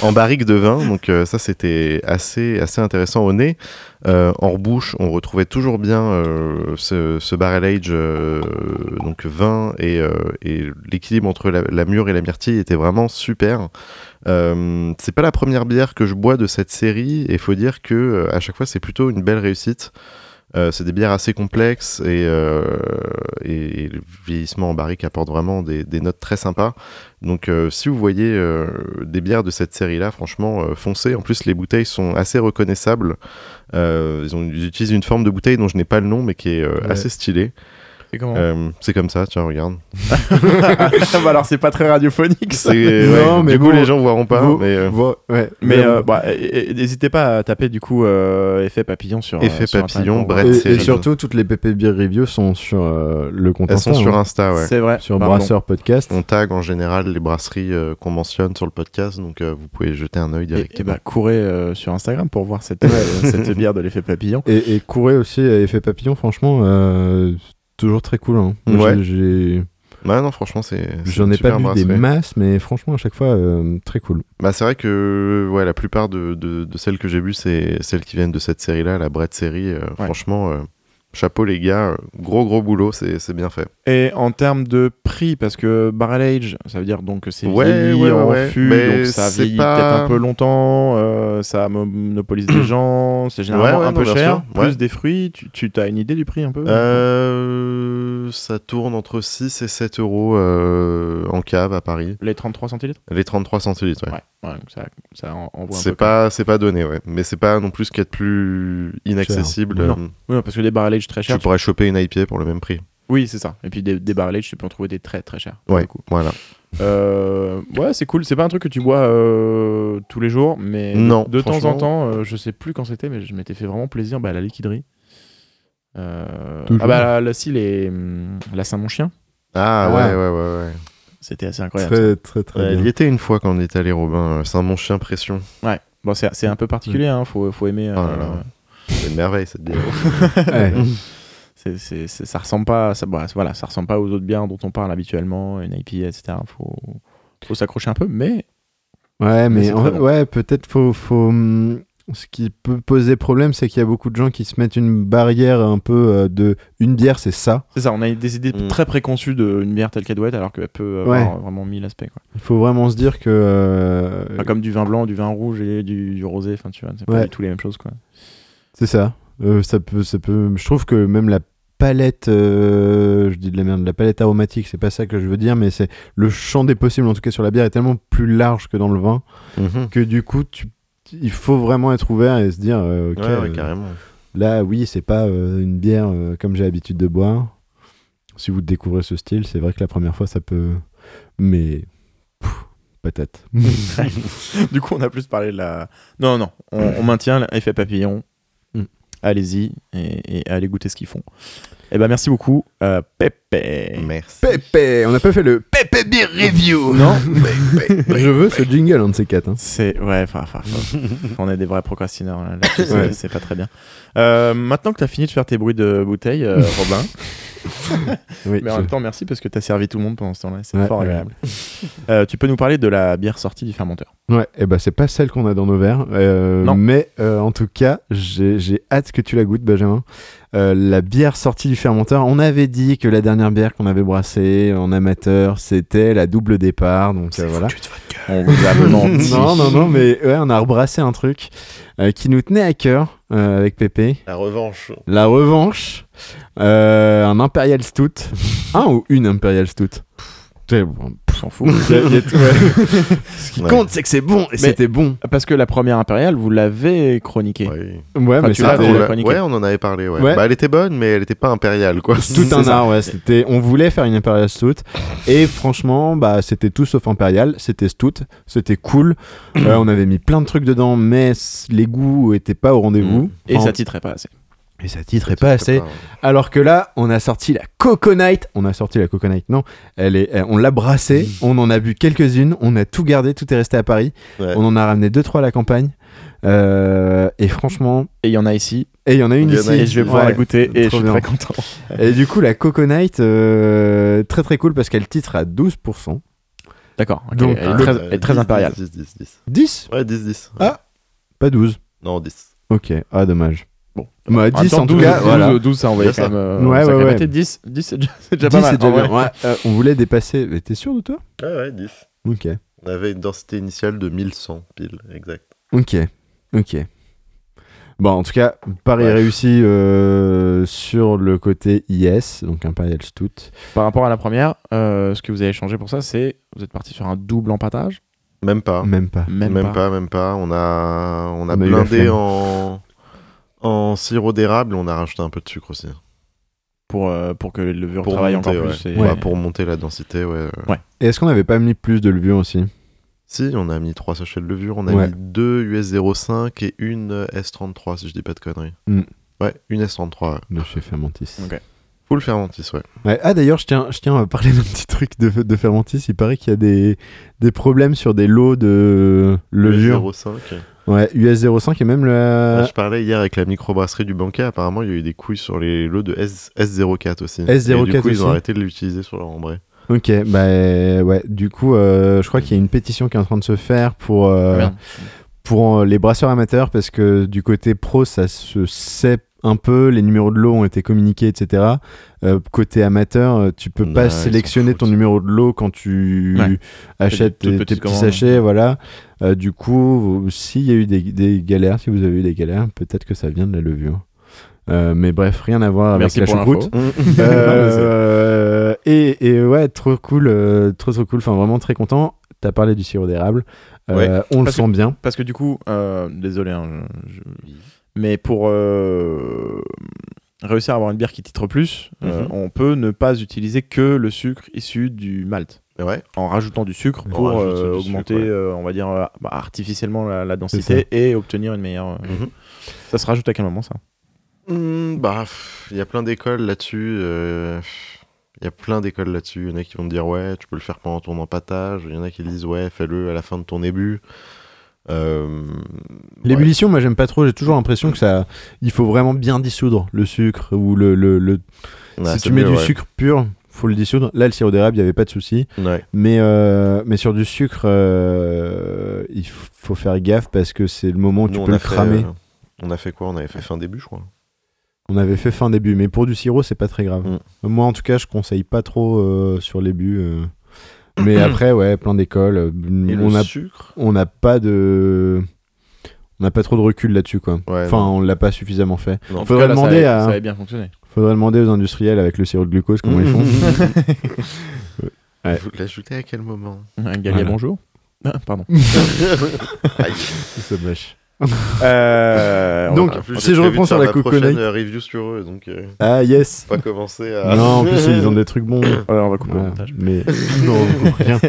Speaker 3: en barrique de vin. Donc ça, c'était assez, assez intéressant au nez. En bouche, on retrouvait toujours bien ce, ce barrel age, donc vin et, l'équilibre entre la, la mûre et la myrtille était vraiment super. C'est pas la première bière que je bois de cette série et faut dire que à chaque fois c'est plutôt une belle réussite. Euh, c'est des bières assez complexes et, euh, et, et le vieillissement en barrique apporte vraiment des, des notes très sympas. Donc euh, si vous voyez des bières de cette série-là, franchement, foncez. En plus, les bouteilles sont assez reconnaissables. Ils, ont, ils utilisent une forme de bouteille dont je n'ai pas le nom, mais qui est
Speaker 2: Ouais.
Speaker 3: assez stylée.
Speaker 1: Comment
Speaker 3: Euh, c'est comme ça, tiens, regarde.
Speaker 1: Bah alors, c'est pas très radiophonique ça.
Speaker 3: C'est-
Speaker 2: Non,
Speaker 3: ouais,
Speaker 2: mais
Speaker 3: du coup, les gens voiront pas. Mais, euh,
Speaker 2: ouais.
Speaker 1: Euh, bah, n'hésitez pas à taper du coup euh, effet papillon sur
Speaker 3: Effet
Speaker 1: euh, sur
Speaker 3: papillon, Brett
Speaker 2: et, surtout, toutes les PP Beer Reviews sont sur euh, le compte
Speaker 3: elles
Speaker 2: Insta,
Speaker 3: sont sur
Speaker 2: hein.
Speaker 3: Insta, ouais.
Speaker 1: C'est vrai.
Speaker 2: sur
Speaker 1: pardon.
Speaker 2: Brasseur Podcast.
Speaker 3: On tag en général les brasseries euh, qu'on mentionne sur le podcast, donc euh, vous pouvez jeter un œil
Speaker 1: Et,
Speaker 3: directement.
Speaker 1: et bah, courez euh, sur Instagram pour voir cette, cette bière de l'effet papillon.
Speaker 2: Et, et courez aussi à Effet Papillon, franchement, euh, toujours très cool. hein. Moi,
Speaker 3: Ouais.
Speaker 2: j'ai- j'ai-
Speaker 3: Ouais, non, franchement, c'est. c'est
Speaker 2: J'en ai pas vu des masses, mais franchement, à chaque fois, euh, très cool.
Speaker 3: Bah, c'est vrai que ouais, la plupart de, de, de celles que j'ai vues, c'est celles qui viennent de cette série-là, la Brett série. euh,
Speaker 1: Ouais.
Speaker 3: Franchement, euh, chapeau les gars, euh, gros gros boulot, c'est c'est bien fait.
Speaker 1: Et en termes de prix, parce que barrel age, ça veut dire donc que c'est
Speaker 3: Ouais,
Speaker 1: vieilli
Speaker 3: ouais, ouais,
Speaker 1: en
Speaker 3: ouais.
Speaker 1: fût,
Speaker 3: Mais
Speaker 1: donc ça vieillit
Speaker 3: pas-
Speaker 1: peut-être un peu longtemps, euh, ça monopolise des gens, c'est généralement
Speaker 3: Ouais, ouais,
Speaker 1: un
Speaker 3: non,
Speaker 1: peu cher,
Speaker 3: sûr,
Speaker 1: plus des fruits. Tu, tu as une idée du prix un peu?
Speaker 3: Euh, ça tourne entre 6 et 7 euros euh, en cave à Paris.
Speaker 1: Les 33 centilitres?
Speaker 3: Les 33 centilitres, ouais.
Speaker 1: Ouais, ouais, donc ça, ça en- envoie un
Speaker 3: C'est
Speaker 1: peu.
Speaker 3: pas, c'est pas donné, ouais. Mais c'est pas non plus ce qu'il y a de plus inaccessible. Euh,
Speaker 1: Non. même. Oui, parce que des barrel très
Speaker 3: Tu
Speaker 1: chers.
Speaker 3: pourrais choper une IPA pour le même prix.
Speaker 1: Oui, c'est ça. Et puis des, des barrel age, tu peux en trouver des très très chers.
Speaker 3: Ouais, voilà.
Speaker 1: Euh, ouais, c'est cool. C'est pas un truc que tu bois euh, tous les jours, mais
Speaker 3: Non,
Speaker 1: de temps en temps, euh, je sais plus quand c'était, mais je m'étais fait vraiment plaisir bah, à la liquiderie. Euh, ah bah là, si les hum, la Saint Mon Chien,
Speaker 3: Ah,
Speaker 2: Ah.
Speaker 3: ouais, ouais, ouais, ouais.
Speaker 1: c'était assez incroyable.
Speaker 2: Très, très, très
Speaker 3: Ouais, il y était une fois quand on était allé, Robin. euh, C'est un mon chien pression.
Speaker 1: Ouais. Bon, c'est un peu particulier. Hein, faut faut aimer.
Speaker 3: Oh là là. C'est une merveille cette bière.
Speaker 2: Ouais.
Speaker 1: c'est- c'est- c'est- ça ressemble pas. Ça, bah, voilà, ça ressemble pas aux autres bières dont on parle habituellement, une IPA, etc. Faut faut s'accrocher un peu, mais
Speaker 2: Ouais, mais
Speaker 1: c'est
Speaker 2: en
Speaker 1: très
Speaker 2: fait,
Speaker 1: bon.
Speaker 2: ouais, peut-être faut, faut. hum, Ce qui peut poser problème, c'est qu'il y a beaucoup de gens qui se mettent une barrière un peu euh, de une bière, c'est ça.
Speaker 1: C'est ça, on a des idées
Speaker 3: Mm.
Speaker 1: très préconçues d'une bière telle qu'elle doit être, alors qu'elle peut avoir vraiment mille aspects. Quoi.
Speaker 2: Il faut vraiment se dire que. euh,
Speaker 1: Enfin, comme du vin blanc, du vin rouge et du, du rosé, enfin tu vois, c'est pas du tout les mêmes choses. Quoi.
Speaker 2: C'est ça. Euh, ça peut, ça peut. Je trouve que même la palette, euh, je dis de la merde, la palette aromatique, c'est pas ça que je veux dire, mais c'est le champ des possibles, en tout cas sur la bière, est tellement plus large que dans le vin
Speaker 3: Mhm.
Speaker 2: que du coup, tu, il faut vraiment être ouvert et se dire, euh, ok,
Speaker 3: Ouais, ouais,
Speaker 2: euh,
Speaker 3: carrément.
Speaker 2: là, oui, c'est pas euh, une bière euh, comme j'ai l'habitude de boire. Si vous découvrez ce style, c'est vrai que la première fois, ça peut, mais pff, patate.
Speaker 1: du coup, on a plus parlé de la. Non, non, on, on maintient l'effet papillon. Allez-y et, et allez goûter ce qu'ils font. Eh ben merci beaucoup, euh, Pépé.
Speaker 3: Merci.
Speaker 2: Pépé, on n'a pas fait le Pépé Beer Review.
Speaker 1: Non,
Speaker 2: Je veux ce jingle, un de ces quatre. hein.
Speaker 1: c'est ouais, enfin, on est des vrais procrastineurs là, là-dessus, c'est-
Speaker 2: Ouais.
Speaker 1: c'est pas très bien. Euh, maintenant que tu as fini de faire tes bruits de bouteille, euh, Robin,
Speaker 2: Oui,
Speaker 1: mais en
Speaker 2: je-
Speaker 1: même temps merci parce que tu as servi tout le monde pendant ce temps-là, c'est
Speaker 2: Ouais,
Speaker 1: fort
Speaker 2: ouais.
Speaker 1: agréable. Euh, tu peux nous parler de la bière sortie du fermenteur?
Speaker 2: Ouais, et bah c'est pas celle qu'on a dans nos verres, euh,
Speaker 1: Non.
Speaker 2: mais euh, en tout cas, j'ai hâte que tu la goûtes, Benjamin. La bière sortie du fermenteur, on avait dit que la dernière bière qu'on avait brassée en amateur, c'était la double départ, donc voilà.
Speaker 1: On vous a menti.
Speaker 2: non, non, non, mais ouais, on a rebrassé un truc euh, qui nous tenait à cœur euh, avec Pépé.
Speaker 3: La revanche.
Speaker 2: La revanche, euh, un Imperial Stout, un ou une Imperial Stout?
Speaker 1: S'en fout.
Speaker 2: il y a- il y a tout, ouais. Ce qui
Speaker 3: Ouais.
Speaker 2: compte, c'est que c'est bon, et c'était bon.
Speaker 1: Parce que la première impériale, vous l'avez chroniquée.
Speaker 3: Ouais.
Speaker 2: Ouais,
Speaker 1: Enfin,
Speaker 2: mais
Speaker 1: tu l'as
Speaker 3: on
Speaker 1: la
Speaker 3: l'a-
Speaker 1: chronique.
Speaker 3: ouais, on en avait parlé. Ouais.
Speaker 2: Ouais.
Speaker 3: Bah, elle était bonne, mais elle était pas impériale, quoi.
Speaker 2: tout
Speaker 1: C'est
Speaker 2: un
Speaker 1: ça.
Speaker 2: art, ouais. C'était, on voulait faire une Imperial Stout et franchement, bah, c'était tout sauf Imperial. C'était Stout, c'était cool. Euh, on avait mis plein de trucs dedans, mais les goûts étaient pas au rendez-vous.
Speaker 1: Et
Speaker 2: Enfin,
Speaker 1: ça titrait pas assez.
Speaker 2: Et ça titrait pas assez. Alors que là, on a sorti la Coconite. On a sorti la Coconite, non. Elle est, on l'a brassée. On en a bu quelques-unes. On a tout gardé. Tout est resté à Paris.
Speaker 3: Ouais.
Speaker 2: On en a ramené deux trois à la campagne. Euh, et franchement,
Speaker 1: Et il y en a ici.
Speaker 2: et il y en a une
Speaker 3: Il y en
Speaker 2: ici.
Speaker 3: a
Speaker 1: Et je vais pouvoir
Speaker 2: Ouais.
Speaker 1: la goûter. Et je suis
Speaker 2: bien.
Speaker 1: très content.
Speaker 2: Et du coup, la Coconite, euh, très très cool parce qu'elle titre à 12%.
Speaker 1: D'accord. ok.
Speaker 2: Donc,
Speaker 1: elle, est
Speaker 2: le-
Speaker 1: très, elle est très impériale.
Speaker 3: 10, 10, 10.
Speaker 2: 10
Speaker 3: Ouais, 10, 10.
Speaker 2: Ah. Pas 12.
Speaker 3: Non, 10.
Speaker 2: Ok, ah dommage.
Speaker 1: Bon.
Speaker 2: Bah,
Speaker 1: En même
Speaker 2: 10
Speaker 1: temps,
Speaker 2: en tout
Speaker 1: 12,
Speaker 2: cas,
Speaker 1: 12,
Speaker 2: voilà.
Speaker 1: 12, ça envoyait quand
Speaker 3: ça.
Speaker 1: même. euh,
Speaker 2: Ouais, ouais, ouais.
Speaker 1: été 10, 10 c'est déjà, c'est déjà
Speaker 2: 10
Speaker 1: pas mal.
Speaker 2: c'est déjà
Speaker 1: en
Speaker 2: bien. Ouais, euh, on voulait dépasser. Mais t'es sûr de toi?
Speaker 3: Ouais, ouais, 10.
Speaker 2: Ok.
Speaker 3: On avait une densité initiale de 1100 pile, exact.
Speaker 2: Ok. Ok. Bon, en tout cas, Paris
Speaker 3: Ouais.
Speaker 2: réussi euh, sur le côté IS, donc Imperial Stout.
Speaker 1: Par rapport à la première, euh, ce que vous avez changé pour ça, c'est vous êtes parti sur un double empattage
Speaker 3: Même pas.
Speaker 2: Même pas.
Speaker 1: Même,
Speaker 3: Même
Speaker 1: pas.
Speaker 3: pas. même pas. On a, on a
Speaker 2: On
Speaker 3: blindé en... en sirop d'érable, on a rajouté un peu de sucre aussi.
Speaker 1: Pour, euh, pour que les levures
Speaker 3: Pour
Speaker 1: travaillent
Speaker 3: monter,
Speaker 1: encore
Speaker 3: ouais.
Speaker 1: plus. et-
Speaker 2: Ouais.
Speaker 3: Bah, pour monter la densité, ouais.
Speaker 2: Et est-ce qu'on n'avait pas mis plus de levure aussi?
Speaker 3: Si, on a mis 3 sachets de levure, on a
Speaker 2: Ouais.
Speaker 3: mis 2 US05 et une S33, si je dis pas de conneries.
Speaker 2: Mm.
Speaker 3: Ouais, une S33. ouais.
Speaker 2: de chez Fermentis
Speaker 1: Ok.
Speaker 3: Full fermentis, ouais.
Speaker 2: Ouais. Ah d'ailleurs, je tiens, je tiens à parler d'un petit truc de, de Fermentis. Il paraît qu'il y a des, des problèmes sur des lots de levure.
Speaker 3: US05.
Speaker 2: Ouais, US05 et même
Speaker 3: Ah,
Speaker 2: le
Speaker 3: je parlais hier avec la microbrasserie du banquet, apparemment il y a eu des couilles sur les lots de S, S04 aussi.
Speaker 2: S04
Speaker 3: et du coup, ils
Speaker 2: aussi.
Speaker 3: ont arrêté de l'utiliser sur leur embrée.
Speaker 2: Ok, bah ouais. Du coup, euh, je crois qu'il y a une pétition qui est en train de se faire pour euh,
Speaker 1: Ah,
Speaker 2: pour euh, les brasseurs amateurs parce que du côté pro, ça se sait un peu. Les numéros de lot ont été communiqués, etc. Euh, côté amateur, euh, tu peux
Speaker 3: Ouais,
Speaker 2: pas sélectionner ton numéro de lot quand tu
Speaker 1: Ouais.
Speaker 2: achètes tes, tes petits sachets, voilà. Euh, du coup, s'il y a eu des, des galères, si vous avez eu des galères, peut-être que ça vient de la levure. Euh, mais bref, rien à voir
Speaker 1: Merci
Speaker 2: avec la choucroute. Euh, et, et ouais, trop cool, euh, trop trop cool. Enfin, vraiment très content. T'as parlé du sirop d'érable. Euh,
Speaker 3: Ouais.
Speaker 2: on le sent bien.
Speaker 1: Parce que du coup, euh, désolé, hein, je- je- mais pour euh, réussir à avoir une bière qui titre plus, euh,
Speaker 3: Mhm.
Speaker 1: on peut ne pas utiliser que le sucre issu du malt.
Speaker 3: Ouais,
Speaker 1: En rajoutant du sucre pour euh,
Speaker 3: du
Speaker 1: augmenter,
Speaker 3: sucre, ouais.
Speaker 1: euh, on va dire, bah, artificiellement la, densité et obtenir une meilleure.
Speaker 3: Mhm.
Speaker 1: Ça se rajoute à quel moment ça?
Speaker 3: Hmm, bah, il y a plein d'écoles là-dessus. Il y a plein d'écoles là-dessus. Il y en a qui vont te dire ouais, tu peux le faire pendant ton empattage. Il y en a qui disent ouais, fais-le à la fin de ton ébut. Euh, ouais.
Speaker 2: L'ébullition, moi j'aime pas trop. J'ai toujours l'impression que ça, il faut vraiment bien dissoudre le sucre ou le, le, le-
Speaker 3: Ouais,
Speaker 2: si tu mets
Speaker 3: mieux,
Speaker 2: du
Speaker 3: ouais.
Speaker 2: sucre pur, faut le dissoudre. Là, le sirop d'érable, il n'y avait pas de souci.
Speaker 3: Ouais.
Speaker 2: Mais, euh, mais sur du sucre, euh, il faut faire gaffe parce que c'est le moment où tu
Speaker 3: Nous,
Speaker 2: peux le
Speaker 3: fait,
Speaker 2: cramer.
Speaker 3: euh, on a fait quoi? On avait fait fin début, je crois.
Speaker 2: On avait fait fin début, mais pour du sirop, c'est pas très grave.
Speaker 3: Mm.
Speaker 2: Moi, en tout cas, je conseille pas trop sur les buts. Mais après, ouais, plein d'écoles. euh, On a,
Speaker 3: sucre
Speaker 2: on n'a pas de, on n'a pas trop de recul là-dessus, quoi.
Speaker 3: Ouais,
Speaker 2: enfin,
Speaker 3: non.
Speaker 2: on l'a pas suffisamment fait.
Speaker 3: Non.
Speaker 2: Faudrait
Speaker 1: cas, là,
Speaker 2: demander
Speaker 1: ça, avait,
Speaker 2: à-
Speaker 1: ça avait bien fonctionné.
Speaker 2: Faudrait demander aux industriels avec le sirop de glucose comment ils font. Ouais.
Speaker 3: Vous l'ajoutez à quel moment?
Speaker 1: Un Galia,
Speaker 2: Voilà.
Speaker 1: bonjour. Ah, pardon.
Speaker 3: Aïe.
Speaker 2: Ça mâche.
Speaker 1: Euh, on
Speaker 2: Donc,
Speaker 3: plus,
Speaker 2: si je reprends sur la coconut.
Speaker 3: review sur eux, donc euh,
Speaker 2: Ah yes.
Speaker 3: pas commencer à.
Speaker 2: non, en plus ils ont des trucs bons.
Speaker 1: Ouais, on va couper
Speaker 2: Ouais,
Speaker 1: le montage.
Speaker 2: Mais non, on coupe rien.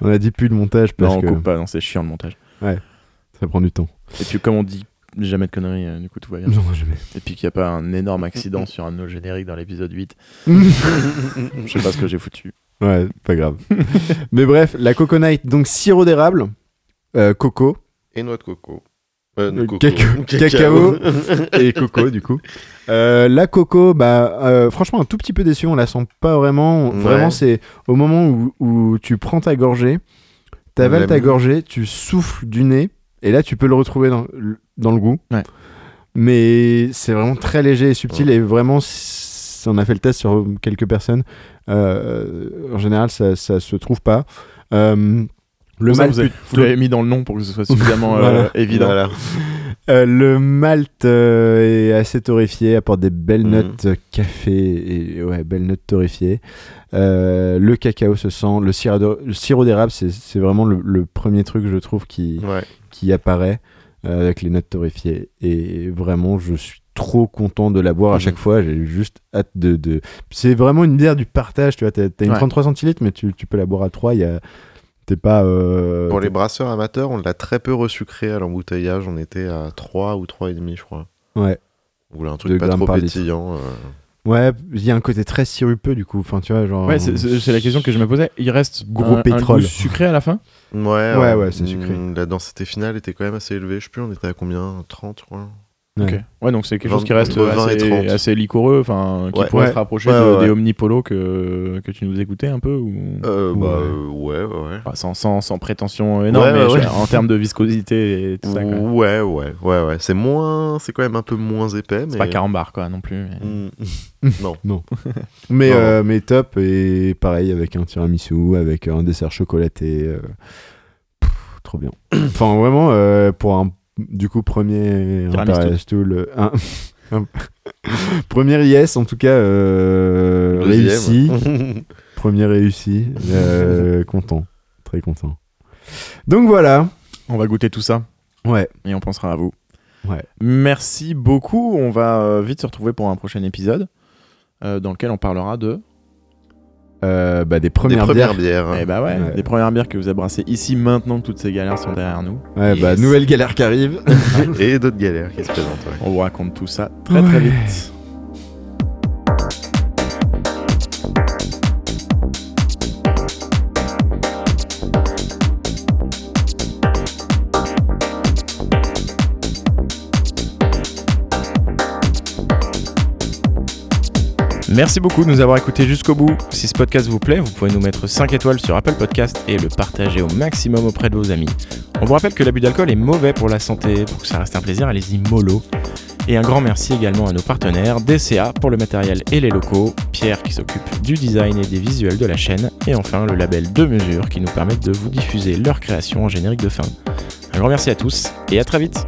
Speaker 2: On a dit plus de montage parce
Speaker 1: Non, on
Speaker 2: que
Speaker 1: coupe pas, non, c'est chiant le montage.
Speaker 2: ça prend du temps.
Speaker 1: Et puis, comme on dit jamais de conneries, euh, du coup, tout va bien.
Speaker 2: Non, jamais.
Speaker 1: Et puis qu'il n'y a pas un énorme accident sur un de nos génériques dans l'épisode 8. Je sais pas ce que j'ai foutu.
Speaker 2: Ouais, pas grave. Mais bref, la coconut, donc sirop d'érable, euh, coco
Speaker 3: Et noix de coco. Euh, coco.
Speaker 2: cacao- cacao. et coco du coup. Euh, la coco, bah euh, franchement un tout petit peu déçu, on la sent pas vraiment.
Speaker 3: Ouais.
Speaker 2: Vraiment c'est au moment où, où tu prends ta gorgée, t'avales ta gorgée, tu souffles du nez et là tu peux le retrouver dans, le- dans le goût.
Speaker 1: Ouais.
Speaker 2: Mais c'est vraiment très léger et subtil et vraiment on a fait le test sur quelques personnes. en général ça, ça se trouve pas. Euh, le malt
Speaker 1: vous, avez- vous l'avez mis dans le nom pour que ce soit suffisamment euh,
Speaker 2: Voilà.
Speaker 1: évident.
Speaker 3: Voilà.
Speaker 2: Euh, le malt euh, est assez torréfié, apporte des belles
Speaker 3: Mhm.
Speaker 2: notes café et ouais, belles notes torréfiées. Euh, le cacao se sent, le sirop de- le sirop d'érable, c'est c'est vraiment le, le premier truc je trouve qui,
Speaker 3: Ouais.
Speaker 2: qui apparaît euh, avec les notes torréfiées. Et vraiment, je suis trop content de la boire à
Speaker 3: Mhm.
Speaker 2: chaque fois. J'ai juste hâte de. de... C'est vraiment une bière du partage. Tu vois, t'as t'as une
Speaker 1: Ouais.
Speaker 2: 33 centilitres, mais tu, tu peux la boire à 3. Il y a... T'es pas. euh,
Speaker 3: Pour les brasseurs amateurs, on l'a très peu resucré à l'embouteillage. On était à 3 ou 3,5, je crois.
Speaker 2: Ouais.
Speaker 3: Ou un
Speaker 2: Deux
Speaker 3: truc pas trop pétillant. euh.
Speaker 2: Ouais, il y a un côté très sirupeux du coup. Enfin, tu vois, genre.
Speaker 1: Ouais, c'est- la question que je me posais. Il reste
Speaker 2: Gros
Speaker 1: un, un
Speaker 2: pétrole.
Speaker 1: goût sucré à la fin?
Speaker 3: Ouais,
Speaker 2: Ouais, ouais, c'est sucré.
Speaker 3: Mm, La densité finale était quand même assez élevée. Je sais plus, on était à combien? 30, je crois.
Speaker 2: Ouais.
Speaker 1: Donc c'est quelque chose qui
Speaker 3: 20
Speaker 1: reste
Speaker 3: entre 20 et
Speaker 1: assez,
Speaker 3: 30.
Speaker 1: assez liquoreux, enfin, qui
Speaker 3: Ouais.
Speaker 1: pourrait
Speaker 2: Ouais.
Speaker 1: se rapprocher
Speaker 3: Ouais,
Speaker 1: de-
Speaker 3: ouais,
Speaker 1: des. Omnipolo que, que tu nous écoutais un peu ou...
Speaker 3: Euh,
Speaker 2: Ouais.
Speaker 3: bah, euh, ouais, ouais.
Speaker 1: Enfin, sans, sans, sans prétention énorme,
Speaker 3: Ouais,
Speaker 1: mais je- en termes de viscosité et tout ça. quoi.
Speaker 3: Ouais, ouais, ouais, ouais. C'est moins, c'est quand même un peu moins épais, mais.
Speaker 1: C'est pas carambar, quoi, non plus. mais-
Speaker 3: Mm. non.
Speaker 2: Mais,
Speaker 3: Non.
Speaker 2: euh, mais top, et pareil avec un tiramisu, avec un dessert chocolaté. euh, pff, trop bien. enfin, vraiment, euh, pour un du coup premier. Imperial Stool, euh, premier IS en tout cas euh, réussi. Premier réussi. euh, content. Très content. Donc voilà.
Speaker 1: On va goûter tout ça
Speaker 2: Ouais.
Speaker 1: et on pensera à vous.
Speaker 2: Ouais.
Speaker 1: Merci beaucoup. On va euh, vite se retrouver pour un prochain épisode euh, dans lequel on parlera de.
Speaker 2: Euh, bah, des
Speaker 3: Des
Speaker 2: premières,
Speaker 3: premières
Speaker 2: bières.
Speaker 3: bières.
Speaker 1: Eh bah ouais,
Speaker 2: Ouais.
Speaker 1: des premières bières que vous avez brassées ici maintenant que toutes ces galères sont derrière nous.
Speaker 2: Ouais, bah, nouvelle galère qui arrive.
Speaker 3: Et d'autres galères qui se présentent. ouais.
Speaker 1: On vous raconte tout ça très très vite. Merci beaucoup de nous avoir écoutés jusqu'au bout. Si ce podcast vous plaît, vous pouvez nous mettre 5 étoiles sur Apple Podcast et le partager au maximum auprès de vos amis. On vous rappelle que l'abus d'alcool est mauvais pour la santé. Pour que ça reste un plaisir, allez-y mollo. Et un grand merci également à nos partenaires, DCA pour le matériel et les locaux, Pierre qui s'occupe du design et des visuels de la chaîne, et enfin le label De Mesure qui nous permettent de vous diffuser leurs créations en générique de fin. Un grand merci à tous et à très vite